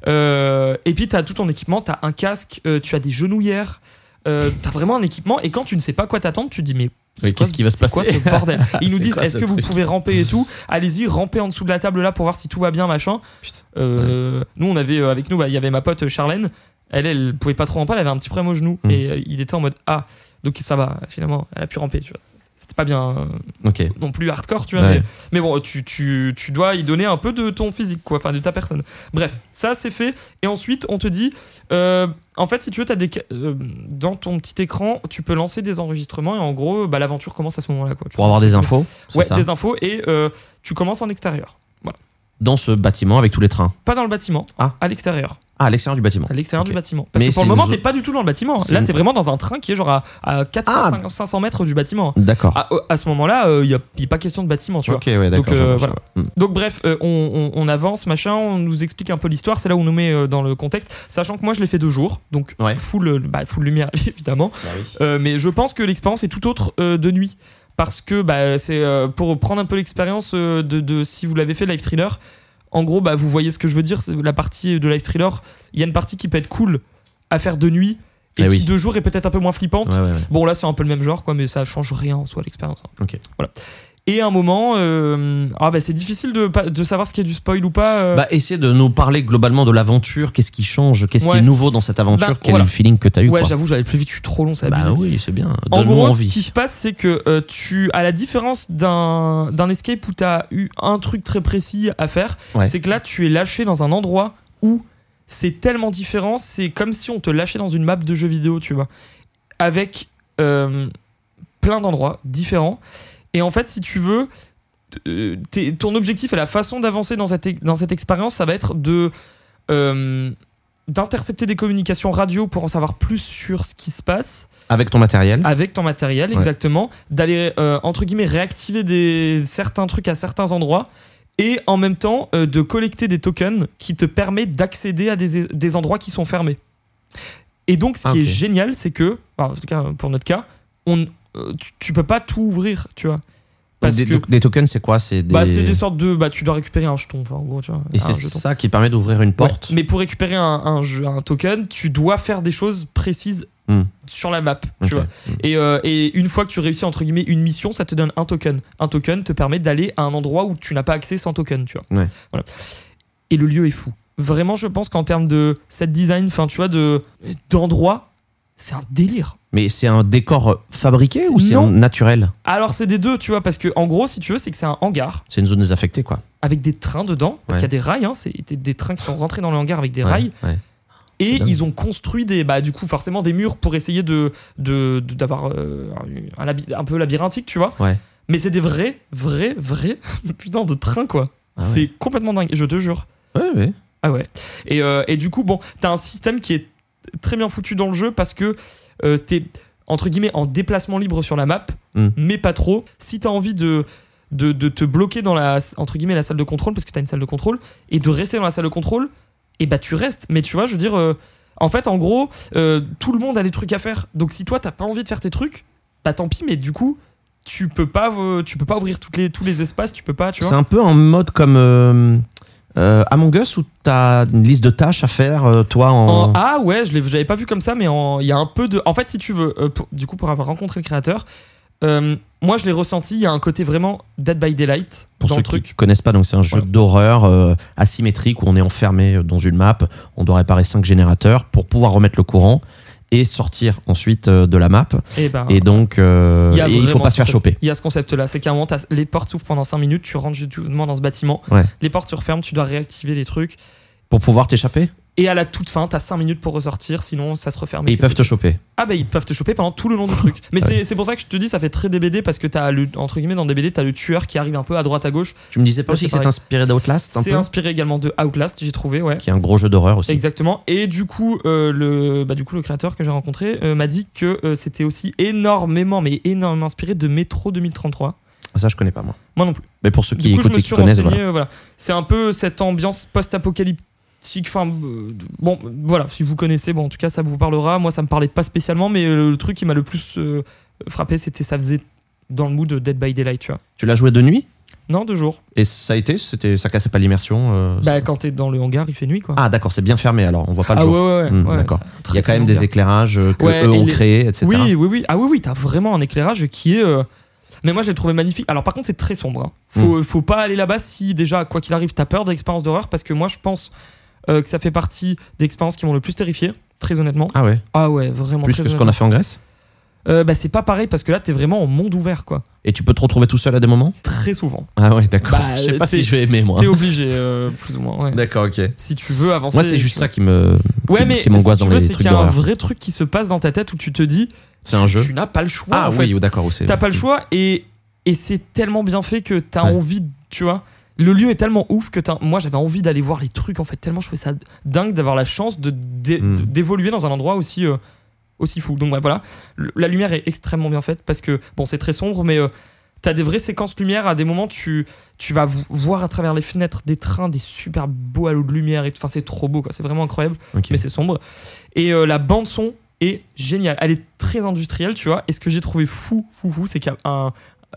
Speaker 2: Euh, et puis t'as tout ton équipement, t'as un casque, euh, tu as des genouillères, euh, t'as vraiment un équipement, et quand tu ne sais pas quoi t'attendre, tu te dis mais
Speaker 1: qu'est-ce qui va se
Speaker 2: c'est quoi
Speaker 1: passer
Speaker 2: ce bordel [LAUGHS] Ils nous disent est-ce
Speaker 1: ce
Speaker 2: que vous pouvez ramper et tout? Allez-y, rampez en dessous de la table là pour voir si tout va bien, machin.
Speaker 1: Putain.
Speaker 2: Euh, Nous, on avait euh, avec nous, bah, il y avait ma pote Charlène. Elle, elle pouvait pas trop ramper, elle avait un petit problème au genou.
Speaker 1: Mm.
Speaker 2: Et euh, il était en mode Ah, donc ça va, finalement, elle a pu ramper, tu vois. C'était pas bien euh, non plus hardcore, tu vois.
Speaker 1: Ouais.
Speaker 2: Mais, mais bon, tu, tu, tu dois y donner un peu de ton physique, quoi, enfin de ta personne. Bref, ça c'est fait. Et ensuite, on te dit euh, En fait, si tu veux, as des, euh, dans ton petit écran, tu peux lancer des enregistrements. Et en gros, bah, l'aventure commence à ce moment-là. Quoi. Tu
Speaker 1: Pour avoir des infos,
Speaker 2: Ouais,
Speaker 1: ça
Speaker 2: des infos. Et tu commences en extérieur.
Speaker 1: Dans ce bâtiment avec tous les trains.
Speaker 2: Pas dans le bâtiment,
Speaker 1: Ah.
Speaker 2: à l'extérieur.
Speaker 1: Ah, à l'extérieur du bâtiment.
Speaker 2: À l'extérieur du bâtiment. Parce
Speaker 1: Mais
Speaker 2: que pour le moment,
Speaker 1: une
Speaker 2: t'es
Speaker 1: zo-
Speaker 2: pas du tout dans le bâtiment. Là,
Speaker 1: une-
Speaker 2: t'es vraiment dans un train qui est genre à, à 400,
Speaker 1: Ah.
Speaker 2: 500, 500 mètres du bâtiment.
Speaker 1: D'accord.
Speaker 2: À, à ce moment-là, il n'y a, pas question de bâtiment, tu vois.
Speaker 1: ok, ouais, d'accord.
Speaker 2: Donc, euh,
Speaker 1: vois, je
Speaker 2: voilà.
Speaker 1: vois. Mm.
Speaker 2: Donc bref, euh, on, on- on avance, machin, on nous explique un peu l'histoire, c'est là où on nous met euh, dans le contexte, sachant que moi je l'ai fait deux jours, donc
Speaker 1: Ouais.
Speaker 2: full, euh, bah, full lumière [LAUGHS] évidemment, Euh, mais je pense que l'expérience est tout autre euh, de nuit. Parce que bah, c'est euh, pour prendre un peu l'expérience euh, de, de- si vous l'avez fait live thriller, en gros bah, vous voyez ce que je veux dire, la partie de live thriller, il y a une partie qui peut être cool à faire de nuit et
Speaker 1: Eh
Speaker 2: qui
Speaker 1: oui.
Speaker 2: de jour est peut-être un peu moins flippante.
Speaker 1: Ouais, ouais, ouais.
Speaker 2: Bon là c'est un peu le même genre quoi, mais ça change rien en soi l'expérience. hein.
Speaker 1: Ok.
Speaker 2: Voilà. Et à un moment, euh, ah bah c'est difficile de, de savoir ce qui est du spoil ou pas. euh.
Speaker 1: Bah, de nous parler globalement de l'aventure. Qu'est-ce qui change Qu'est-ce qui est nouveau dans cette aventure
Speaker 2: Bah,
Speaker 1: Quel
Speaker 2: voilà.
Speaker 1: est le feeling que tu as eu
Speaker 2: ouais, j'avoue, j'allais plus vite, je suis trop long, c'est
Speaker 1: Bah
Speaker 2: abusé.
Speaker 1: oui, c'est bien.
Speaker 2: En
Speaker 1: Donne-nous
Speaker 2: gros,
Speaker 1: envie.
Speaker 2: ce qui se passe, c'est que euh, tu, à la différence d'un d'un escape où tu as eu un truc très précis à faire,
Speaker 1: Ouais.
Speaker 2: c'est que là, tu es lâché dans un endroit où c'est tellement différent, c'est comme si on te lâchait dans une map de jeu vidéo, tu vois, avec euh, plein d'endroits différents. Et en fait, si tu veux, euh, ton objectif et la façon d'avancer dans cette, dans cette expérience, ça va être de euh, d'intercepter des communications radio pour en savoir plus sur ce qui se passe
Speaker 1: Avec ton matériel.
Speaker 2: avec ton matériel,
Speaker 1: Ouais.
Speaker 2: exactement, d'aller euh, entre guillemets réactiver des, certains trucs à certains endroits et en même temps euh, de collecter des tokens qui te permettent d'accéder à des, des endroits qui sont fermés. Et donc, ce qui
Speaker 1: Ah,
Speaker 2: est génial, c'est que, en tout cas pour notre cas, on, tu, tu peux pas tout ouvrir, tu vois. Parce
Speaker 1: des,
Speaker 2: que
Speaker 1: des tokens, c'est quoi? C'est des...
Speaker 2: bah, des sortes de. Bah, tu dois récupérer un jeton, en gros, tu vois.
Speaker 1: Et c'est ça qui permet d'ouvrir une porte.
Speaker 2: Ouais, mais pour récupérer un, un, jeu- un token, tu dois faire des choses précises
Speaker 1: Hmm.
Speaker 2: sur la map, tu vois. Et, euh, et une fois que tu réussis entre guillemets une mission, ça te donne un token. Un token te permet d'aller à un endroit où tu n'as pas accès sans token, tu vois.
Speaker 1: Ouais.
Speaker 2: Voilà. Et le lieu est fou. Vraiment, je pense qu'en termes de set design, enfin, tu vois, de d'endroit, c'est un délire.
Speaker 1: Mais c'est un décor fabriqué
Speaker 2: C'est-
Speaker 1: ou c'est un naturel
Speaker 2: Alors c'est des deux, tu vois, parce que en gros, si tu veux, c'est que c'est un hangar
Speaker 1: C'est une zone désaffectée, quoi.
Speaker 2: avec des trains dedans, parce
Speaker 1: Ouais.
Speaker 2: qu'il y a des rails, hein, c'est des, trains qui sont rentrés dans le hangar avec des
Speaker 1: Ouais,
Speaker 2: rails.
Speaker 1: ouais.
Speaker 2: Et ils ont construit des, bah, du coup, forcément des murs pour essayer de, de, de- d'avoir euh, un, peu labyrinthique, tu vois.
Speaker 1: Ouais.
Speaker 2: Mais c'est des vrais, vrais, vrais [LAUGHS] putain de trains, quoi.
Speaker 1: Ah.
Speaker 2: C'est complètement dingue, je te jure.
Speaker 1: Ouais, ouais.
Speaker 2: Ah ouais. Et, euh, et du coup, bon, t'as un système qui est très bien foutu dans le jeu parce que euh, t'es, entre guillemets, en déplacement libre sur la map,
Speaker 1: Mm.
Speaker 2: mais pas trop. Si t'as envie de, de, de te bloquer dans la, entre guillemets, la salle de contrôle, parce que t'as une salle de contrôle, et de rester dans la salle de contrôle, et bah tu restes. Mais tu vois, je veux dire, euh, en fait, en gros, euh, tout le monde a des trucs à faire. Donc si toi, t'as pas envie de faire tes trucs, bah tant pis, mais du coup, tu peux pas, tu peux pas ouvrir toutes les, tous les espaces, tu peux pas, tu
Speaker 1: C'est
Speaker 2: vois.
Speaker 1: un peu en mode comme euh, euh, Among Us où t'as une liste de tâches à faire, euh, toi, en.
Speaker 2: En- ah ouais, je l'avais pas vu comme ça, mais il y a un peu de. En fait, si tu veux, euh, pour- du coup, pour avoir rencontré le créateur, moi je l'ai ressenti. Il y a un côté vraiment Dead by Daylight
Speaker 1: Pour
Speaker 2: dans
Speaker 1: ceux
Speaker 2: le truc.
Speaker 1: qui connaissent pas, donc c'est un jeu d'horreur asymétrique où on est enfermé dans une map. On doit réparer cinq générateurs pour pouvoir remettre le courant et sortir ensuite euh, de la map.
Speaker 2: Et ben.
Speaker 1: Et donc, euh,
Speaker 2: il
Speaker 1: et faut pas se faire choper.
Speaker 2: Il y a ce concept-là, c'est qu'à un moment, les portes s'ouvrent pendant 5 minutes, tu rentres justement dans ce bâtiment,
Speaker 1: Ouais.
Speaker 2: les portes se referment, tu dois réactiver les trucs,
Speaker 1: Pour pouvoir t'échapper?
Speaker 2: Et à la toute fin, t'as 5 minutes pour ressortir, sinon ça se referme.
Speaker 1: et ils peuvent te choper.
Speaker 2: Ah bah ils peuvent te choper pendant tout le long du truc. Mais [LAUGHS]
Speaker 1: Ouais.
Speaker 2: c'est- pour ça que je te dis, ça fait très DBD parce que t'as le entre guillemets dans DBD, t'as le tueur qui arrive un peu à droite à gauche.
Speaker 1: Tu me disais pas aussi que c'est inspiré d'Outlast
Speaker 2: C'est inspiré également de Outlast, j'ai trouvé, ouais.
Speaker 1: Qui est un gros jeu d'horreur aussi.
Speaker 2: Exactement. Et du coup, euh, le, bah, du coup, le créateur que j'ai rencontré euh, m'a dit que euh, c'était aussi énormément, mais énormément inspiré de Metro 2033.
Speaker 1: Ça, je connais pas, moi.
Speaker 2: Moi non plus.
Speaker 1: Mais pour ceux qui écoutent
Speaker 2: me
Speaker 1: et qui connaissent, voilà.
Speaker 2: C'est un peu cette ambiance post-apocalyptique. Enfin, euh, bon, voilà. Si vous connaissez, bon, en tout cas, ça vous parlera. Moi, ça me parlait pas spécialement, mais le truc qui m'a le plus euh, frappé, c'était ça faisait dans le mood de Dead by Daylight, tu vois.
Speaker 1: Tu l'as joué de nuit?
Speaker 2: Non, deux jours.
Speaker 1: Et ça a été? C'était, Ça cassait pas l'immersion euh,
Speaker 2: Bah,
Speaker 1: ça-
Speaker 2: quand t'es dans le hangar, il fait nuit, quoi.
Speaker 1: Ah, d'accord, c'est bien fermé alors, on voit pas le
Speaker 2: Ah
Speaker 1: jour.
Speaker 2: ouais, ouais, ouais.
Speaker 1: Hmm,
Speaker 2: ouais,
Speaker 1: d'accord. Il y a quand même des éclairages euh, que
Speaker 2: Ouais,
Speaker 1: eux ont
Speaker 2: les-
Speaker 1: créés, etc.
Speaker 2: Oui, oui, oui. Ah oui, oui, t'as vraiment un éclairage qui est. euh, Mais moi, je l'ai trouvé magnifique. Alors, par contre, c'est très sombre. hein. Faut,
Speaker 1: Mm.
Speaker 2: faut pas aller là-bas si, déjà, quoi qu'il arrive, t'as peur d'expériences d'horreur parce que moi, je pense euh, que ça fait partie des expériences qui m'ont le plus terrifié, très honnêtement.
Speaker 1: Ah ouais,
Speaker 2: Ah ouais, vraiment.
Speaker 1: plus
Speaker 2: très
Speaker 1: que ce qu'on a fait en Grèce.
Speaker 2: Euh, bah, c'est pas pareil parce que là, t'es vraiment en monde ouvert, quoi.
Speaker 1: Et tu peux te retrouver tout seul à des moments
Speaker 2: Très souvent.
Speaker 1: Ah ouais, d'accord.
Speaker 2: Bah,
Speaker 1: je sais pas si je vais aimer moi.
Speaker 2: T'es obligé, euh, plus ou moins. ouais.
Speaker 1: D'accord, ok.
Speaker 2: Si tu veux avancer.
Speaker 1: Moi, c'est juste ça qui me
Speaker 2: Ouais,
Speaker 1: qui,
Speaker 2: mais
Speaker 1: qui m'angoisse
Speaker 2: si
Speaker 1: dans
Speaker 2: veux,
Speaker 1: les trucs
Speaker 2: qu'il y a un vrai truc qui se passe dans ta tête où tu te dis.
Speaker 1: C'est un jeu
Speaker 2: Tu n'as pas le choix.
Speaker 1: Ah
Speaker 2: en fait.
Speaker 1: oui, d'accord, c'est.
Speaker 2: T'as pas le choix et, et c'est tellement bien fait que t'as
Speaker 1: Ouais.
Speaker 2: envie, de- tu vois. Le lieu est tellement ouf que moi j'avais envie d'aller voir les trucs en fait, tellement je trouvais ça dingue d'avoir la chance de
Speaker 1: Mm.
Speaker 2: de- d'évoluer dans un endroit aussi, euh, aussi fou. Donc voilà, Le- la lumière est extrêmement bien faite parce que bon, c'est très sombre, mais euh, t'as des vraies séquences lumière. À des moments, tu, tu vas vo- voir à travers les fenêtres des trains, des super beaux halos de lumière et. Enfin, c'est trop beau quoi, c'est vraiment incroyable mais c'est sombre. Et euh, la bande son est géniale. Elle est très industrielle, tu vois. Et ce que j'ai trouvé fou, fou, fou, c'est qu'à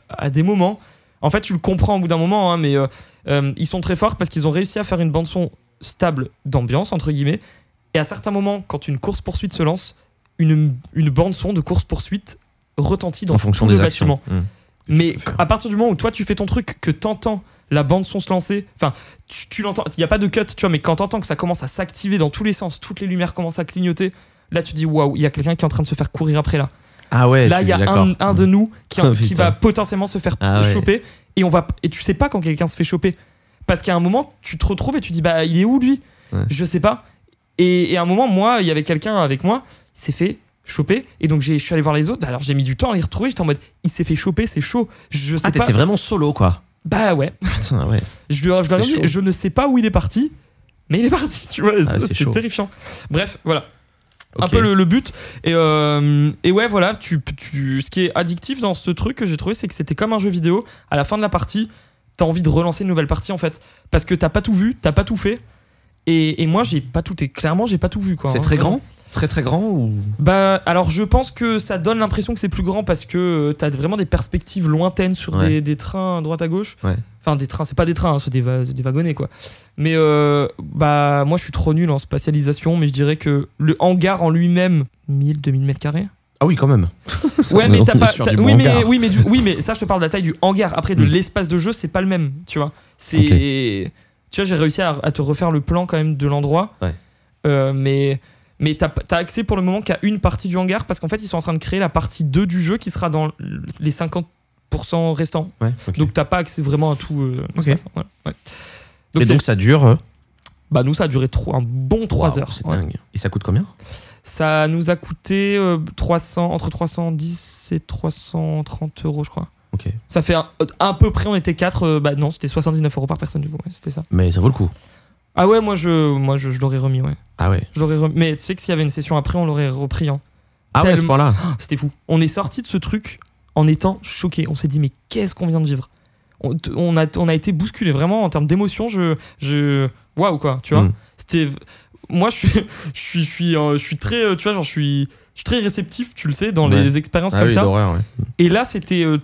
Speaker 2: à des moments, en fait, tu le comprends au bout d'un moment, hein, mais euh, euh, ils sont très forts parce qu'ils ont réussi à faire une bande son stable d'ambiance entre guillemets. Et à certains moments, quand une course poursuite se lance, une, une bande son de course poursuite retentit dans
Speaker 1: en fonction
Speaker 2: tout
Speaker 1: des
Speaker 2: le
Speaker 1: actions.
Speaker 2: bâtiment.
Speaker 1: Hmm.
Speaker 2: Mais à partir du moment où toi tu fais ton truc, que t'entends la bande son se lancer, enfin tu, tu l'entends, il n'y a pas de cut, tu vois, mais quand t'entends que ça commence à s'activer dans tous les sens, toutes les lumières commencent à clignoter, là tu dis waouh, il y a quelqu'un qui est en train de se faire courir après là.
Speaker 1: Ah ouais,
Speaker 2: là il y a un, un de nous qui, [LAUGHS]
Speaker 1: Oh,
Speaker 2: qui va potentiellement se faire
Speaker 1: Ah ouais.
Speaker 2: choper et on va et tu sais pas quand quelqu'un se fait choper parce qu'à un moment tu te retrouves et tu dis bah il est où lui?
Speaker 1: Ouais.
Speaker 2: Je sais pas. Et, et à un moment moi il y avait quelqu'un avec moi, il s'est fait choper et donc j'ai- je suis allé voir les autres. Alors j'ai mis du temps à les retrouver. J'étais en mode il s'est fait choper, c'est chaud. Je sais
Speaker 1: Ah, t'étais vraiment solo, quoi.
Speaker 2: Bah ouais. [LAUGHS]
Speaker 1: Putain, ouais.
Speaker 2: Je lui je lui ai
Speaker 1: C'est
Speaker 2: dit,
Speaker 1: chaud.
Speaker 2: je ne sais pas où il est parti, mais il est parti, tu vois.
Speaker 1: Ah, c'est
Speaker 2: terrifiant. Bref, voilà. Un peu le, le but. Et, euh, et ouais, voilà, tu, tu, ce qui est addictif dans ce truc que j'ai trouvé, c'est que c'était comme un jeu vidéo. À la fin de la partie, t'as envie de relancer une nouvelle partie en fait. Parce que t'as pas tout vu, t'as pas tout fait. Et, et moi, j'ai pas tout. Et clairement, j'ai pas tout vu quoi.
Speaker 1: C'est
Speaker 2: hein,
Speaker 1: très grand Très très grand ou?
Speaker 2: Bah, alors je pense que ça donne l'impression que c'est plus grand parce que euh, t'as vraiment des perspectives lointaines sur
Speaker 1: Ouais.
Speaker 2: des, des trains à droite à gauche.
Speaker 1: Ouais.
Speaker 2: Enfin, des trains, c'est pas des trains, hein, c'est des, va- des wagonnets quoi. Mais euh, bah, moi je suis trop nul en spatialisation, mais je dirais que le hangar en lui-même, 1000, 2000 mètres carrés.
Speaker 1: Ah oui, quand même. [LAUGHS]
Speaker 2: Ouais, mais t'as pas. oui, mais, oui, mais du- [LAUGHS] oui, mais ça, je te parle de la taille du hangar. Après, de
Speaker 1: Hmm.
Speaker 2: l'espace de jeu, c'est pas le même, tu vois. C'est. Tu vois, j'ai réussi à, à te refaire le plan quand même de l'endroit.
Speaker 1: Ouais.
Speaker 2: Euh, mais. Mais t'as t'as accès pour le moment qu'à une partie du hangar parce qu'en fait ils sont en train de créer la partie 2 du jeu qui sera dans les 50% restants.
Speaker 1: Ouais.
Speaker 2: Donc t'as pas accès vraiment à tout. euh, ouais. Donc,
Speaker 1: Et donc ça dure. euh,
Speaker 2: bah nous ça a duré trop- un bon 3
Speaker 1: waouh,
Speaker 2: heures.
Speaker 1: C'est dingue. Et ça coûte combien
Speaker 2: Ça nous a coûté euh, 300, entre 310 et 330 euros je crois. Ça fait un- à peu près, on était 4, bah non, c'était 79 euros par personne du coup, c'était ça.
Speaker 1: Mais ça vaut le coup.
Speaker 2: Ah ouais, moi je, moi je, je l'aurais remis, ouais.
Speaker 1: Ah ouais.
Speaker 2: Je l'aurais remis. Mais tu sais que s'il y avait une session après, on l'aurait repris. Hein.
Speaker 1: Ah ouais, à ce point-là. [GASPS]
Speaker 2: C'était fou. On est sorti de ce truc en étant choqué. On s'est dit, mais qu'est-ce qu'on vient de vivre? On, a, on a été bousculé vraiment en termes d'émotion. Je, je, waouh quoi, tu vois.
Speaker 1: Mm.
Speaker 2: C'était, moi je suis, [LAUGHS] je suis, je suis, euh, je suis très, euh, tu vois, genre je suis, je suis très réceptif, tu le sais, dans
Speaker 1: Ouais.
Speaker 2: les expériences
Speaker 1: Ah
Speaker 2: comme
Speaker 1: oui,
Speaker 2: ça.
Speaker 1: ouais.
Speaker 2: Et là, c'était euh,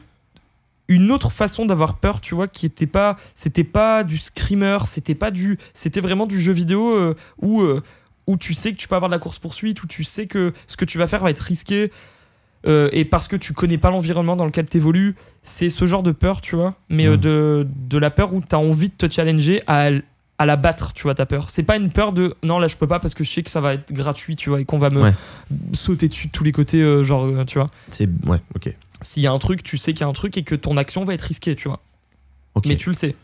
Speaker 2: une autre façon d'avoir peur, tu vois, qui était pas, c'était pas du screamer, c'était pas du, c'était vraiment du jeu vidéo euh, où euh, où tu sais que tu peux avoir de la course poursuite, où tu sais que ce que tu vas faire va être risqué. euh, et parce que tu connais pas l'environnement dans lequel tu évolues, c'est ce genre de peur, tu vois, mais
Speaker 1: Mm.
Speaker 2: de, de la peur où tu as envie de te challenger à, à la battre, tu vois, ta peur. C'est pas une peur de non, là je peux pas parce que je sais que ça va être gratuit, tu vois, et qu'on va me
Speaker 1: Ouais.
Speaker 2: sauter dessus de tous les côtés, genre, tu vois.
Speaker 1: C'est ouais, ok.
Speaker 2: S'il y a un truc, tu sais qu'il y a un truc et que ton action va être risquée, tu vois. Mais tu le sais.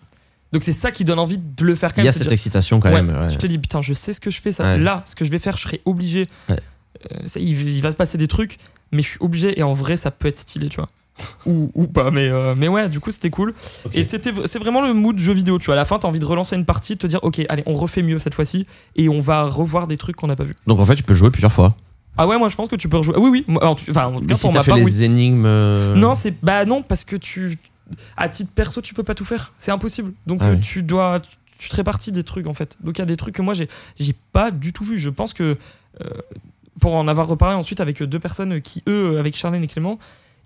Speaker 2: Donc c'est ça qui donne envie de le faire quand
Speaker 1: Il y
Speaker 2: même.
Speaker 1: a
Speaker 2: te
Speaker 1: cette
Speaker 2: dire,
Speaker 1: excitation quand
Speaker 2: ouais,
Speaker 1: même. ouais.
Speaker 2: Tu te dis, putain, je sais ce que je fais, ça.
Speaker 1: Ouais.
Speaker 2: Là, ce que je vais faire, je serai obligé. Euh, ça, il, il va se passer des trucs, mais je suis obligé. Et en vrai, ça peut être stylé, tu vois. [LAUGHS] ou, ou pas, mais, euh, mais ouais, du coup, c'était cool. Et c'était, c'est vraiment le mood jeu vidéo, tu vois. À la fin, t'as envie de relancer une partie, de te dire, ok, allez, on refait mieux cette fois-ci, et on va revoir des trucs qu'on n'a pas vu.
Speaker 1: Donc en fait, tu peux jouer plusieurs fois.
Speaker 2: Ah ouais, moi, je pense que tu peux rejouer. Oui, oui. Moi, alors, tu- Enfin, en tout cas,
Speaker 1: si
Speaker 2: pour ma
Speaker 1: fait
Speaker 2: part,
Speaker 1: les
Speaker 2: oui.
Speaker 1: énigmes. euh,
Speaker 2: Non, c'est bah non parce que tu à titre perso tu peux pas tout faire, c'est impossible. Donc
Speaker 1: Ah
Speaker 2: euh,
Speaker 1: oui.
Speaker 2: tu dois tu te répartis des trucs en fait. Donc il y a des trucs que moi j'ai j'ai pas du tout vu. Je pense que euh, pour en avoir reparlé ensuite avec deux personnes qui eux avec Charlène et Clément,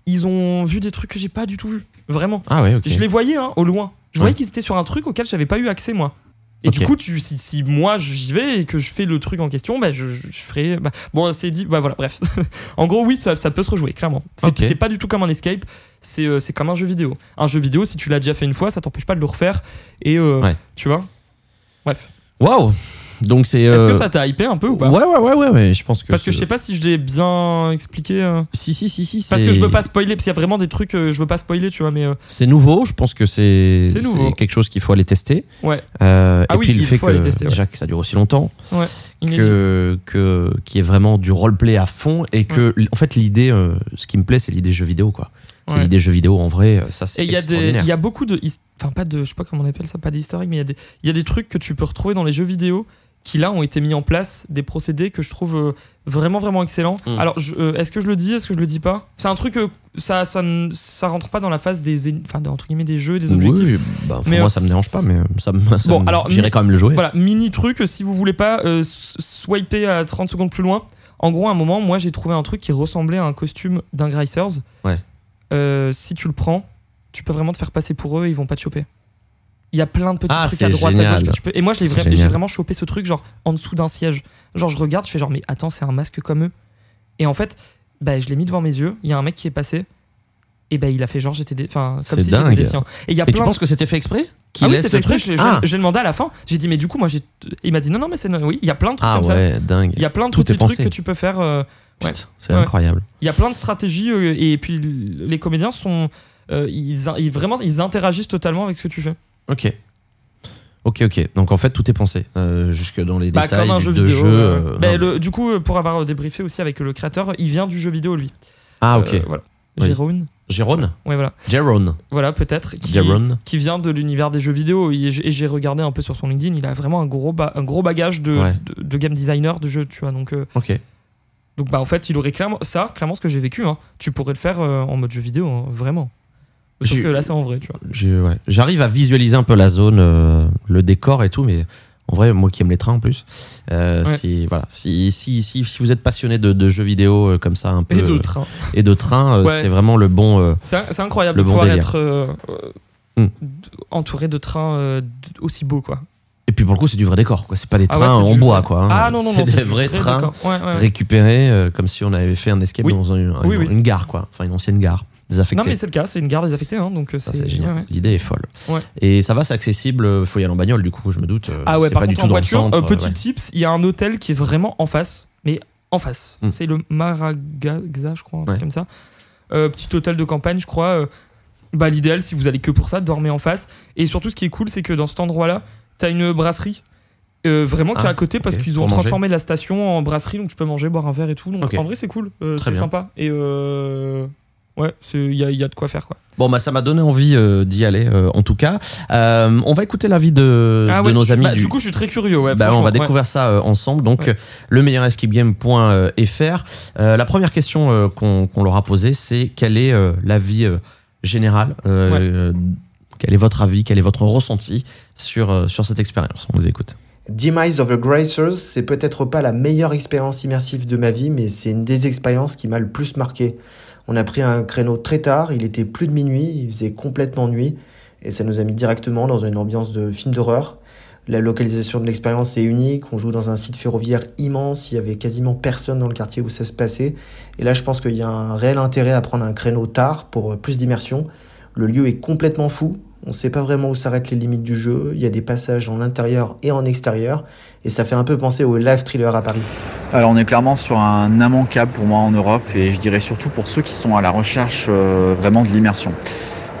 Speaker 2: ils ont vu des trucs que j'ai pas du tout vu. Vraiment.
Speaker 1: Ah ouais, ok.
Speaker 2: Je les voyais hein, au loin. Je
Speaker 1: Ouais.
Speaker 2: voyais qu'ils étaient sur un truc auquel j'avais pas eu accès moi. Et du coup, tu, si, si moi j'y vais et que je fais le truc en question, bah, je, je ferai. bah, bon, c'est dit. Bah, voilà, bref. [LAUGHS] en gros, oui, ça, ça peut se rejouer, clairement. C'est
Speaker 1: Ok.
Speaker 2: c'est pas du tout comme un escape, c'est euh, c'est comme un jeu vidéo. Un jeu vidéo, si tu l'as déjà fait une fois, ça t'empêche pas de le refaire. Et euh,
Speaker 1: Ouais.
Speaker 2: tu vois Bref.
Speaker 1: Waouh Donc c'est.
Speaker 2: Est-ce
Speaker 1: euh,
Speaker 2: que ça t'a hypé un peu ou pas
Speaker 1: Ouais, ouais, ouais, ouais, ouais, je pense que.
Speaker 2: Parce que je sais pas si je l'ai bien expliqué. euh,
Speaker 1: Si, si, si, si.
Speaker 2: Parce que je veux pas spoiler, parce qu'il y a vraiment des trucs, euh, je veux pas spoiler, tu vois, mais euh,
Speaker 1: C'est nouveau, je pense que c'est
Speaker 2: C'est nouveau.
Speaker 1: quelque chose qu'il faut aller tester.
Speaker 2: ouais,
Speaker 1: Euh,
Speaker 2: Ah
Speaker 1: et
Speaker 2: oui,
Speaker 1: puis le
Speaker 2: il
Speaker 1: fait
Speaker 2: faut
Speaker 1: que
Speaker 2: aller tester, ouais.
Speaker 1: déjà que ça dure aussi longtemps,
Speaker 2: inédit.
Speaker 1: que que qu'il y ait vraiment du roleplay à fond et que en fait l'idée, euh, ce qui me plaît, c'est l'idée jeu vidéo quoi. C'est
Speaker 2: Ouais.
Speaker 1: l'idée jeu vidéo en vrai, euh, ça c'est
Speaker 2: Et il y a des,
Speaker 1: extraordinaire.
Speaker 2: il y a beaucoup de, enfin pas de, je sais pas comment on appelle ça, pas des historiques, mais il y a des, il y a des trucs que tu peux retrouver dans les jeux vidéo qui là ont été mis en place, des procédés que je trouve euh, vraiment vraiment excellents.
Speaker 1: Mm.
Speaker 2: Alors, euh, est-ce que je le dis, est-ce que je le dis pas? C'est un truc que ça, ça, ne- ça rentre pas dans la phase des, en- enfin entre guillemets des jeux, des objectifs.
Speaker 1: Oui, bah,
Speaker 2: Mais,
Speaker 1: moi
Speaker 2: euh,
Speaker 1: ça me dérange pas, mais euh, ça,
Speaker 2: Bon,
Speaker 1: j'irai quand même le jouer.
Speaker 2: Voilà, mini truc, euh, si vous voulez pas euh, swiper à 30 secondes plus loin. En gros, à un moment, moi j'ai trouvé un truc qui ressemblait à un costume d'un Gricers.
Speaker 1: Ouais.
Speaker 2: Euh, si tu le prends, tu peux vraiment te faire passer pour eux et ils vont pas te choper. Il y a plein de petits
Speaker 1: Ah,
Speaker 2: trucs à droite, à gauche que tu peux. Et moi, vra- j'ai
Speaker 1: génial.
Speaker 2: vraiment chopé ce truc, genre en dessous d'un siège. Genre, je regarde, je fais genre, mais attends, c'est un masque comme eux. Et en fait, bah, je l'ai mis devant mes yeux. Il y a un mec qui est passé. Et bah, il a fait genre, j'étais des. Enfin, comme si j'étais siens. Et y a
Speaker 1: Et tu
Speaker 2: plein
Speaker 1: penses que c'était fait exprès
Speaker 2: ah oui,
Speaker 1: laisse
Speaker 2: c'était exprès,
Speaker 1: truc
Speaker 2: j'ai
Speaker 1: Ah,
Speaker 2: demandé à la fin. J'ai dit, mais du coup, moi, j'ai. Il m'a dit, non, non, mais c'est. Oui, il y a plein de trucs
Speaker 1: ah
Speaker 2: comme ça.
Speaker 1: ouais, dingue.
Speaker 2: Il y a plein de
Speaker 1: Tout est
Speaker 2: petits trucs que tu peux faire. euh, ouais.
Speaker 1: C'est
Speaker 2: Ouais.
Speaker 1: incroyable.
Speaker 2: Il y a plein de stratégies euh, et puis les comédiens sont. euh, ils, ils- vraiment, ils interagissent totalement avec ce que tu fais.
Speaker 1: Ok. Ok, ok. Donc en fait, tout est pensé. euh, jusque dans les
Speaker 2: Bah,
Speaker 1: détails
Speaker 2: comme un jeu
Speaker 1: de
Speaker 2: vidéo.
Speaker 1: jeu.
Speaker 2: euh,
Speaker 1: euh,
Speaker 2: bah, le- du coup, pour avoir euh, débriefé aussi avec le créateur, il vient du jeu vidéo lui.
Speaker 1: Ah, ok.
Speaker 2: Euh, voilà.
Speaker 1: Oui.
Speaker 2: Jérôme. Ouais, voilà.
Speaker 1: Jérône.
Speaker 2: Voilà, peut-être. Qui,
Speaker 1: Jérône.
Speaker 2: qui vient de l'univers des jeux vidéo. Et j'ai regardé un peu sur son LinkedIn. Il a vraiment un gros, ba- un gros bagage de,
Speaker 1: Ouais.
Speaker 2: de, de game designer de jeux, tu vois. Donc,
Speaker 1: Ok.
Speaker 2: donc bah, en fait, il aurait clairement. Ça, clairement, ce que j'ai vécu, hein, tu pourrais le faire en mode jeu vidéo, hein, vraiment. Sauf que là, c'est en vrai, tu vois.
Speaker 1: Ouais. J'arrive à visualiser un peu la zone, euh, le décor et tout, mais En vrai, moi qui aime les trains en plus, euh,
Speaker 2: Ouais.
Speaker 1: si, voilà, si, si, si, si vous êtes passionné de, de jeux vidéo euh, comme ça, un peu.
Speaker 2: Et d'autres. hein.
Speaker 1: et de trains,
Speaker 2: Ouais.
Speaker 1: c'est vraiment le bon.
Speaker 2: C'est incroyable
Speaker 1: Le
Speaker 2: de
Speaker 1: bon
Speaker 2: pouvoir
Speaker 1: délire.
Speaker 2: être d- entouré de trains aussi beaux, quoi.
Speaker 1: Et puis pour le coup, c'est du vrai décor, quoi. C'est pas des
Speaker 2: Ah ouais,
Speaker 1: trains en bois,
Speaker 2: vrai-
Speaker 1: quoi. hein.
Speaker 2: Ah non, non, non,
Speaker 1: c'est des vrais
Speaker 2: vrai
Speaker 1: trains
Speaker 2: ouais, ouais.
Speaker 1: récupérés euh, comme si on avait fait un escape
Speaker 2: Oui.
Speaker 1: dans un- un-
Speaker 2: Oui, oui.
Speaker 1: une gare, quoi. Enfin, une ancienne gare désaffectée.
Speaker 2: Non, mais c'est le cas, c'est une gare désaffectée, hein, donc euh,
Speaker 1: Ça,
Speaker 2: c'est
Speaker 1: génial.
Speaker 2: ouais.
Speaker 1: L'idée est folle.
Speaker 2: Ouais.
Speaker 1: Et ça va, c'est accessible. euh, Faut y aller en bagnole, du coup, je me doute. euh,
Speaker 2: Ah ouais, par
Speaker 1: pas
Speaker 2: contre,
Speaker 1: du
Speaker 2: en
Speaker 1: tout dans
Speaker 2: voiture,
Speaker 1: centre.
Speaker 2: petit tips, il y a un hôtel qui est vraiment en face, mais en face.
Speaker 1: Hmm.
Speaker 2: C'est le Maragaxa, je crois, un truc comme ça. Euh, petit hôtel de campagne, je crois. euh, bah, l'idéal, si vous allez que pour ça, dormez en face. Et surtout, ce qui est cool, c'est que dans cet endroit-là, t'as une brasserie. euh, vraiment qui est
Speaker 1: Ah,
Speaker 2: à côté parce qu'ils ont
Speaker 1: manger.
Speaker 2: transformé la station en brasserie donc tu peux manger boire un verre et tout donc en vrai c'est cool c'est sympa et ouais il y a, il y a de quoi faire quoi
Speaker 1: Bon, bah, ça m'a donné envie euh, d'y aller, euh, en tout cas. Euh, on va écouter l'avis de,
Speaker 2: ah
Speaker 1: de
Speaker 2: ouais,
Speaker 1: nos amis
Speaker 2: bah,
Speaker 1: du,
Speaker 2: du coup je suis très curieux ouais,
Speaker 1: Bah, on va
Speaker 2: ouais.
Speaker 1: découvrir ça euh, ensemble. Donc,
Speaker 2: Ouais.
Speaker 1: le meilleur escapegame.fr. Euh, la première question euh, qu'on qu'on leur a posée, c'est quel est euh, l'avis euh, général
Speaker 2: Ouais.
Speaker 1: Quel est votre avis Quel est votre ressenti sur, euh, sur cette expérience? On vous écoute.
Speaker 3: Demise of the Gracers, c'est peut-être pas la meilleure expérience immersive de ma vie, mais c'est une des expériences qui m'a le plus marqué. On a pris un créneau très tard, il était plus de minuit, il faisait complètement nuit, et ça nous a mis directement dans une ambiance de film d'horreur. La localisation de l'expérience est unique, on joue dans un site ferroviaire immense, il y avait quasiment personne dans le quartier où ça se passait, et là je pense qu'il y a un réel intérêt à prendre un créneau tard pour euh, plus d'immersion. Le lieu est complètement fou, on ne sait pas vraiment où s'arrêtent les limites du jeu, il y a des passages en intérieur et en extérieur, et ça fait un peu penser au live thriller à Paris.
Speaker 4: Alors on est clairement sur un immanquable pour moi en Europe et je dirais surtout pour ceux qui sont à la recherche euh, vraiment de l'immersion.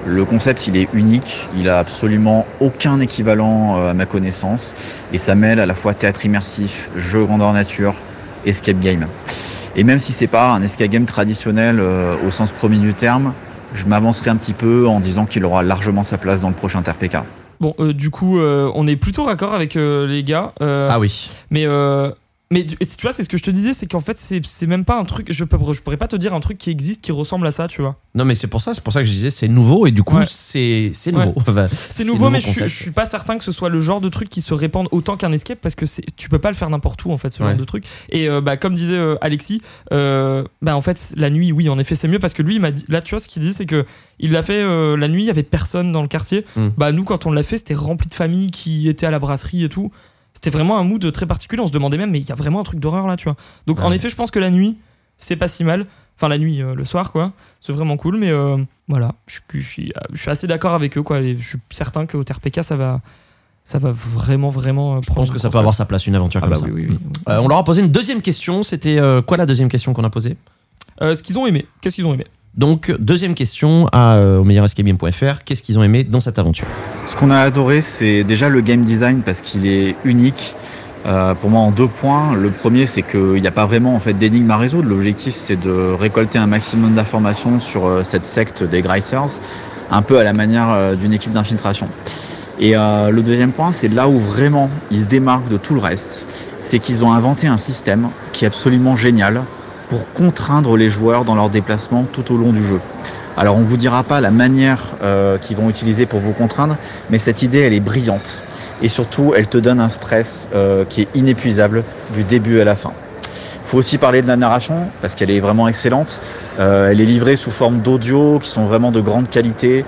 Speaker 4: Le concept il est unique, il a absolument aucun équivalent euh, à ma connaissance et ça mêle à la fois théâtre immersif, jeu grandeur nature, escape game. Et même si c'est pas un escape game traditionnel euh, au sens premier du terme, je m'avancerai un petit peu en disant qu'il aura largement sa place dans le prochain TRPK.
Speaker 2: bon euh, du coup euh, on est plutôt raccord avec euh, les gars euh,
Speaker 1: Ah oui.
Speaker 2: Mais, euh, mais tu vois, c'est ce que je te disais, c'est qu'en fait, c'est même pas un truc. Je, peux, je pourrais pas te dire un truc qui existe qui ressemble à ça, tu vois.
Speaker 1: Non, mais c'est pour ça, c'est pour ça que je disais c'est nouveau et du coup
Speaker 2: Ouais.
Speaker 1: c'est nouveau. Enfin, [LAUGHS]
Speaker 2: C'est nouveau, mais je, je suis pas certain que ce soit le genre de truc qui se répande autant qu'un escape parce que tu peux pas le faire n'importe où, en fait, ce
Speaker 1: Ouais.
Speaker 2: genre de truc. Et euh, bah, comme disait euh, Alexis, euh, bah, en fait, la nuit, oui, en effet, c'est mieux parce que lui, il m'a dit. Là, tu vois, ce qu'il dit, c'est que il l'a fait la nuit, il y avait personne dans le quartier.
Speaker 1: Hmm.
Speaker 2: Bah, nous, quand on l'a fait, c'était rempli de familles qui étaient à la brasserie et tout. C'était vraiment un mood très particulier. On se demandait même, mais il y a vraiment un truc d'horreur là, tu vois. Donc, en effet, je pense que la nuit, c'est pas si mal. Enfin, la nuit, euh, le soir, quoi. C'est vraiment cool, mais euh, voilà. Je, suis- je suis, je suis assez d'accord avec eux, quoi. Et je suis certain qu'au TRPK, ça va, ça va vraiment, vraiment. euh,
Speaker 1: Je pense que ça peut avoir sa place, une aventure
Speaker 2: Ah
Speaker 1: comme
Speaker 2: bah
Speaker 1: ça.
Speaker 2: oui, oui, oui, oui.
Speaker 1: Euh, on leur a posé une deuxième question. C'était euh, quoi la deuxième question qu'on a posée?
Speaker 2: Euh, ce qu'ils ont aimé. Qu'est-ce qu'ils ont aimé?
Speaker 1: Donc, deuxième question à, euh, au. Qu'est-ce qu'ils ont aimé dans cette aventure?
Speaker 4: Ce qu'on a adoré, c'est déjà le game design parce qu'il est unique. Euh, pour moi, en deux points. Le premier, c'est qu'il n'y a pas vraiment en fait d'énigme à résoudre. L'objectif, c'est de récolter un maximum d'informations sur euh, cette secte des Gricers, un peu à la manière euh, d'une équipe d'infiltration. Et le deuxième point, c'est là où vraiment ils se démarquent de tout le reste, c'est qu'ils ont inventé un système qui est absolument génial pour contraindre les joueurs dans leurs déplacements tout au long du jeu. Alors on vous dira pas la manière euh, qu'ils vont utiliser pour vous contraindre, mais cette idée elle est brillante et surtout elle te donne un stress euh, qui est inépuisable du début à la fin. Il faut aussi parler de la narration parce qu'elle est vraiment excellente. Euh, elle est livrée sous forme d'audio qui sont vraiment de grande qualité,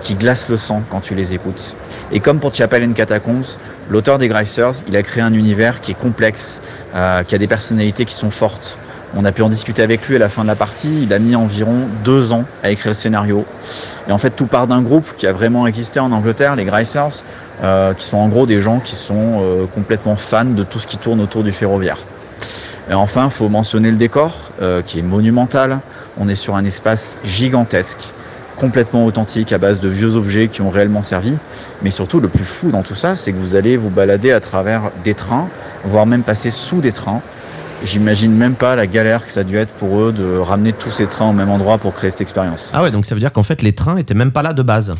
Speaker 4: qui glacent le sang quand tu les écoutes. Et comme pour Chapel Catacombs, l'auteur des Gricers, il a créé un univers qui est complexe, qui a des personnalités qui sont fortes. On a pu en discuter avec lui à la fin de la partie. Il a mis environ deux ans à écrire le scénario. Et en fait, tout part d'un groupe qui a vraiment existé en Angleterre, les Gricers, euh, qui sont en gros des gens qui sont euh, complètement fans de tout ce qui tourne autour du ferroviaire. Et enfin, faut mentionner le décor, euh, qui est monumental. On est sur un espace gigantesque, complètement authentique, à base de vieux objets qui ont réellement servi. Mais surtout, le plus fou dans tout ça, c'est que vous allez vous balader à travers des trains, voire même passer sous des trains. J'imagine même pas la galère que ça a dû être pour eux de ramener tous ces trains au même endroit pour créer cette expérience.
Speaker 1: Ah ouais, donc ça veut dire qu'en fait les trains étaient même pas là de base.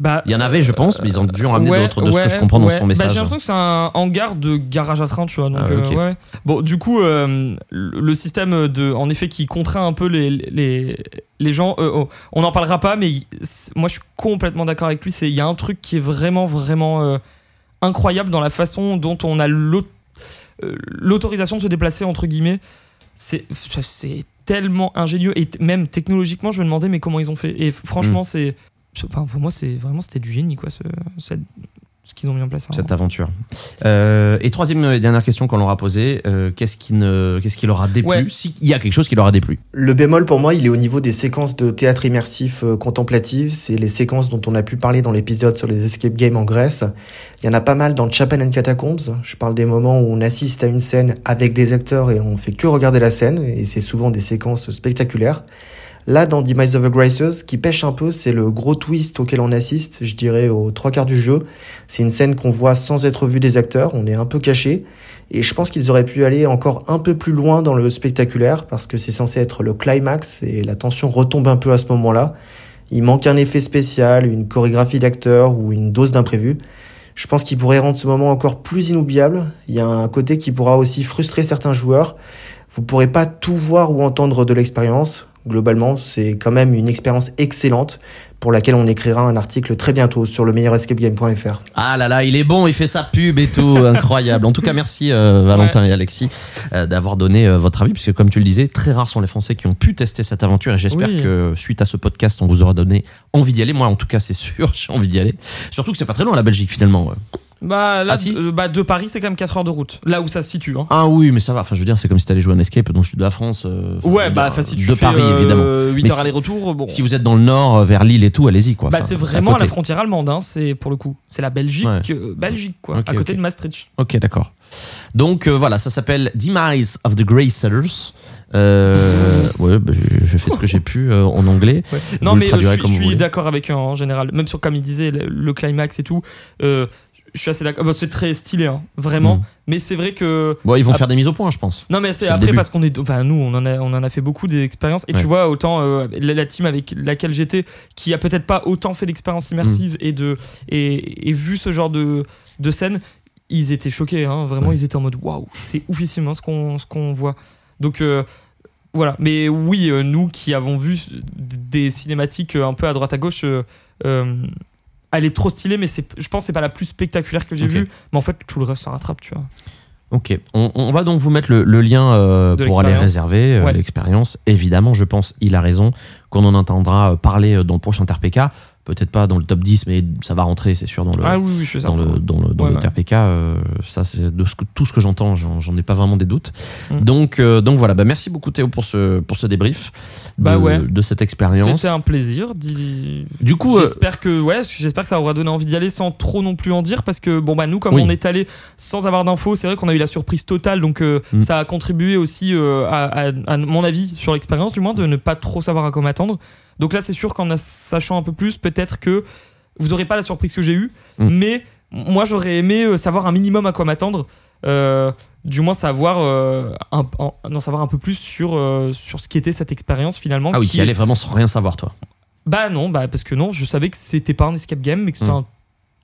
Speaker 2: Bah,
Speaker 1: Il y en avait, je pense, mais ils ont dû en ramener
Speaker 2: ouais,
Speaker 1: d'autres de ce que je comprends dans son
Speaker 2: Bah,
Speaker 1: message.
Speaker 2: j'ai l'impression que c'est un hangar de garage à train, tu vois. Donc,
Speaker 1: Ah, ok.
Speaker 2: euh, ouais. Bon, du coup, euh, le système de, en effet, qui contraint un peu les, les, les gens, euh, oh, on n'en parlera pas, mais moi je suis complètement d'accord avec lui. c'est- Il y a un truc qui est vraiment, vraiment euh, incroyable dans la façon dont on a l'aut- euh, l'autorisation de se déplacer entre guillemets. C'est c'est tellement ingénieux et même technologiquement, je me demandais mais comment ils ont fait. Et franchement,
Speaker 1: Mm.
Speaker 2: c'est enfin, pour moi c'est vraiment c'était du génie quoi ce, cette- ce qu'ils ont mis en place.
Speaker 1: cette aventure. Euh, et troisième et dernière question qu'on leur a posée, euh, qu'est-ce qui, ne, qu'est-ce qui leur a déplu?
Speaker 2: Ouais.
Speaker 1: S'il y a quelque chose qui leur a déplu.
Speaker 3: Le bémol pour moi, il est au niveau des séquences de théâtre immersif euh, contemplatif. C'est les séquences dont on a pu parler dans l'épisode sur les escape games en Grèce. Il y en a pas mal dans Chapel and Catacombs. Je parle des moments où on assiste à une scène avec des acteurs et on fait que regarder la scène. Et c'est souvent des séquences spectaculaires. Là, dans Demise of the Graces, ce qui pêche un peu, c'est le gros twist auquel on assiste, je dirais, aux trois quarts du jeu. C'est une scène qu'on voit sans être vu des acteurs, on est un peu caché. Et je pense qu'ils auraient pu aller encore un peu plus loin dans le spectaculaire, parce que c'est censé être le climax, et la tension retombe un peu à ce moment-là. Il manque un effet spécial, une chorégraphie d'acteur ou une dose d'imprévu. Je pense qu'il pourrait rendre ce moment encore plus inoubliable. Il y a un côté qui pourra aussi frustrer certains joueurs. Vous pourrez pas tout voir ou entendre de l'expérience. Globalement, c'est quand même une expérience excellente pour laquelle on écrira un article très bientôt sur le meilleurescapegame.fr.
Speaker 1: Ah là là, il est bon, il fait sa pub et tout, [LAUGHS] incroyable. En tout cas, merci euh, Valentin et Alexis euh, d'avoir donné euh, votre avis, puisque comme tu le disais, très rares sont les Français qui ont pu tester cette aventure et j'espère
Speaker 2: Oui.
Speaker 1: que suite à ce podcast, on vous aura donné envie d'y aller. Moi, en tout cas, c'est sûr, [LAUGHS] j'ai envie d'y aller. Surtout que c'est pas très loin la Belgique finalement. ouais.
Speaker 2: Bah là,
Speaker 1: Ah, si
Speaker 2: euh, bah, de Paris c'est quand même 4 heures de route. Là où ça se situe. Hein.
Speaker 1: Ah oui, mais ça va. Enfin, je veux dire, c'est comme si t'allais jouer un escape dans le sud de la France. euh,
Speaker 2: Ouais, bah enfin si tu
Speaker 1: de
Speaker 2: fais
Speaker 1: Paris
Speaker 2: euh,
Speaker 1: évidemment.
Speaker 2: 8
Speaker 1: Mais
Speaker 2: heures
Speaker 1: si-
Speaker 2: aller-retour, bon.
Speaker 1: Si vous êtes dans le nord, euh, vers Lille et tout, allez-y quoi.
Speaker 2: Bah
Speaker 1: Enfin,
Speaker 2: c'est vraiment à la frontière allemande, hein, c'est pour le coup. C'est la Belgique,
Speaker 1: Ouais.
Speaker 2: euh, Belgique quoi, à côté de Maastricht.
Speaker 1: Ok, d'accord. Donc euh, voilà, ça s'appelle Demise of the Grey Sellers. Euh, ouais, bah, j'ai fait ce que j'ai pu euh, en anglais.
Speaker 2: Non
Speaker 1: Vous
Speaker 2: mais euh, je, suis-
Speaker 1: comme
Speaker 2: je
Speaker 1: vous
Speaker 2: suis
Speaker 1: voulez.
Speaker 2: d'accord avec eux en général. Même sur comme il disait le, le climax et tout, euh, je suis assez d'accord. Bah, c'est très stylé, hein, vraiment.
Speaker 1: Mm.
Speaker 2: Mais c'est vrai que
Speaker 1: Bon, ils vont faire des mises au point, je pense.
Speaker 2: Non mais c'est après parce qu'on est enfin nous on en a on en a fait beaucoup des expériences et
Speaker 1: Ouais.
Speaker 2: tu vois autant euh, la, la team avec laquelle j'étais qui a peut-être pas autant fait d'expériences immersives
Speaker 1: Mm.
Speaker 2: et de et, et vu ce genre de de scène ils étaient choqués hein, vraiment
Speaker 1: Ouais.
Speaker 2: ils étaient en mode waouh c'est oufissime hein, ce qu'on ce qu'on voit donc euh, voilà mais oui euh, nous qui avons vu des cinématiques un peu à droite à gauche euh, elle est trop stylée mais c'est je pense que c'est pas la plus spectaculaire que j'ai vue mais en fait tout le reste ça rattrape tu vois
Speaker 1: Ok, on, on va donc vous mettre le, le lien euh, pour aller réserver euh,
Speaker 2: Ouais.
Speaker 1: l'expérience. Évidemment, je pense, il a raison, qu'on en entendra euh, parler dans le prochain TRPK. Peut-être pas dans le top 10, mais ça va rentrer, c'est sûr, dans le,
Speaker 2: ah oui oui je suis
Speaker 1: dans le, dans le, dans
Speaker 2: Ouais,
Speaker 1: le
Speaker 2: ouais.
Speaker 1: TRPK. euh, ça, c'est de ce que, tout ce que j'entends, j'en ai pas vraiment des doutes.
Speaker 2: Mm.
Speaker 1: Donc, euh, donc voilà, bah, merci beaucoup Théo pour ce, pour ce débrief de,
Speaker 2: Bah ouais.
Speaker 1: de cette expérience.
Speaker 2: C'était un plaisir.
Speaker 1: Du coup, euh,
Speaker 2: j'espère que ouais, j'espère que ça aura donné envie d'y aller sans trop non plus en dire parce que bon bah nous comme
Speaker 1: Oui.
Speaker 2: on est allé sans avoir d'infos, c'est vrai qu'on a eu la surprise totale donc euh,
Speaker 1: Mm.
Speaker 2: ça a contribué aussi à, à- à mon avis sur l'expérience du moins de ne pas trop savoir à quoi m'attendre. Donc là c'est sûr qu'en sachant un peu plus, peut-être que vous aurez pas la surprise que j'ai eue,
Speaker 1: Mm.
Speaker 2: mais moi j'aurais aimé euh, savoir un minimum à quoi m'attendre. Euh, du moins savoir euh, un, savoir un peu plus sur, euh, sur ce qu'était cette expérience finalement
Speaker 1: ah oui,
Speaker 2: qui
Speaker 1: qui allait vraiment sans rien savoir, toi.
Speaker 2: bah non, bah parce que non, je savais que c'était pas un escape game, mais que c'était
Speaker 1: Mm.
Speaker 2: un-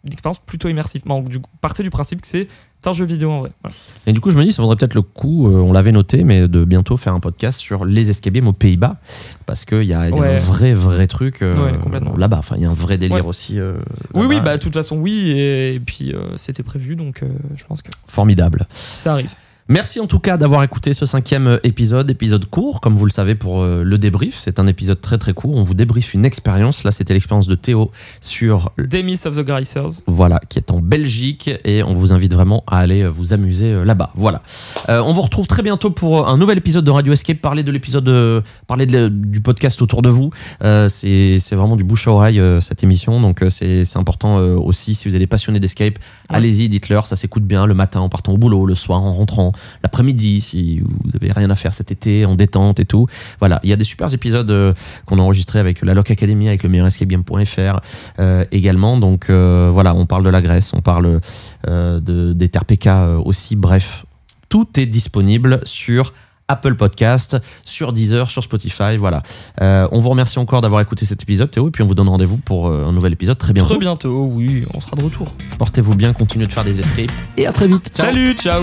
Speaker 2: une expérience plutôt immersive. Du coup, partez du principe que c'est un jeu vidéo en vrai. Voilà.
Speaker 1: Et du coup, je me dis, ça vaudrait peut-être le coup, euh, on l'avait noté, mais de bientôt faire un podcast sur les escape games aux Pays-Bas. Parce qu'il y a, il y a
Speaker 2: Ouais.
Speaker 1: un vrai, vrai truc euh,
Speaker 2: Ouais,
Speaker 1: là-bas. Enfin, il y a un vrai délire
Speaker 2: Ouais.
Speaker 1: aussi. euh,
Speaker 2: Oui, oui, bah de toute façon, oui, et, et puis c'était prévu, donc je pense que
Speaker 1: Formidable.
Speaker 2: ça arrive.
Speaker 1: Merci en tout cas d'avoir écouté ce cinquième euh, épisode, épisode court, comme vous le savez pour euh, le débrief. C'est un épisode très très court. On vous débriefe une expérience. Là, c'était l'expérience de Théo sur
Speaker 2: Demis of the Gricers.
Speaker 1: voilà, qui est en Belgique et on vous invite vraiment à aller euh, vous amuser là-bas. Voilà. Euh, on vous retrouve très bientôt pour un nouvel épisode de Radio Escape. Parler de l'épisode, parler de- du podcast autour de vous. Euh, c'est vraiment du bouche à oreille cette émission, donc c'est important aussi. Si vous êtes passionnés d'escape,
Speaker 2: Ouais.
Speaker 1: allez-y, dites-leur. Ça s'écoute bien le matin en partant au boulot, le soir en rentrant, l'après-midi si vous avez rien à faire cet été en détente et tout. Voilà, il y a des super épisodes euh, qu'on a enregistrés avec la Loc Academy, avec le meilleur escapegame.fr euh, également. Donc euh, voilà, on parle de la Grèce, on parle de, des euh, aussi. Bref, tout est disponible sur Apple Podcast, sur Deezer, sur Spotify. Voilà. Euh, on vous remercie encore d'avoir écouté cet épisode, Théo, et puis on vous donne rendez-vous pour euh, un nouvel épisode très bientôt.
Speaker 2: Très bientôt, oui, on sera de retour.
Speaker 1: Portez-vous bien, continuez de faire des escapes, et à très vite. Ciao.
Speaker 2: Salut, ciao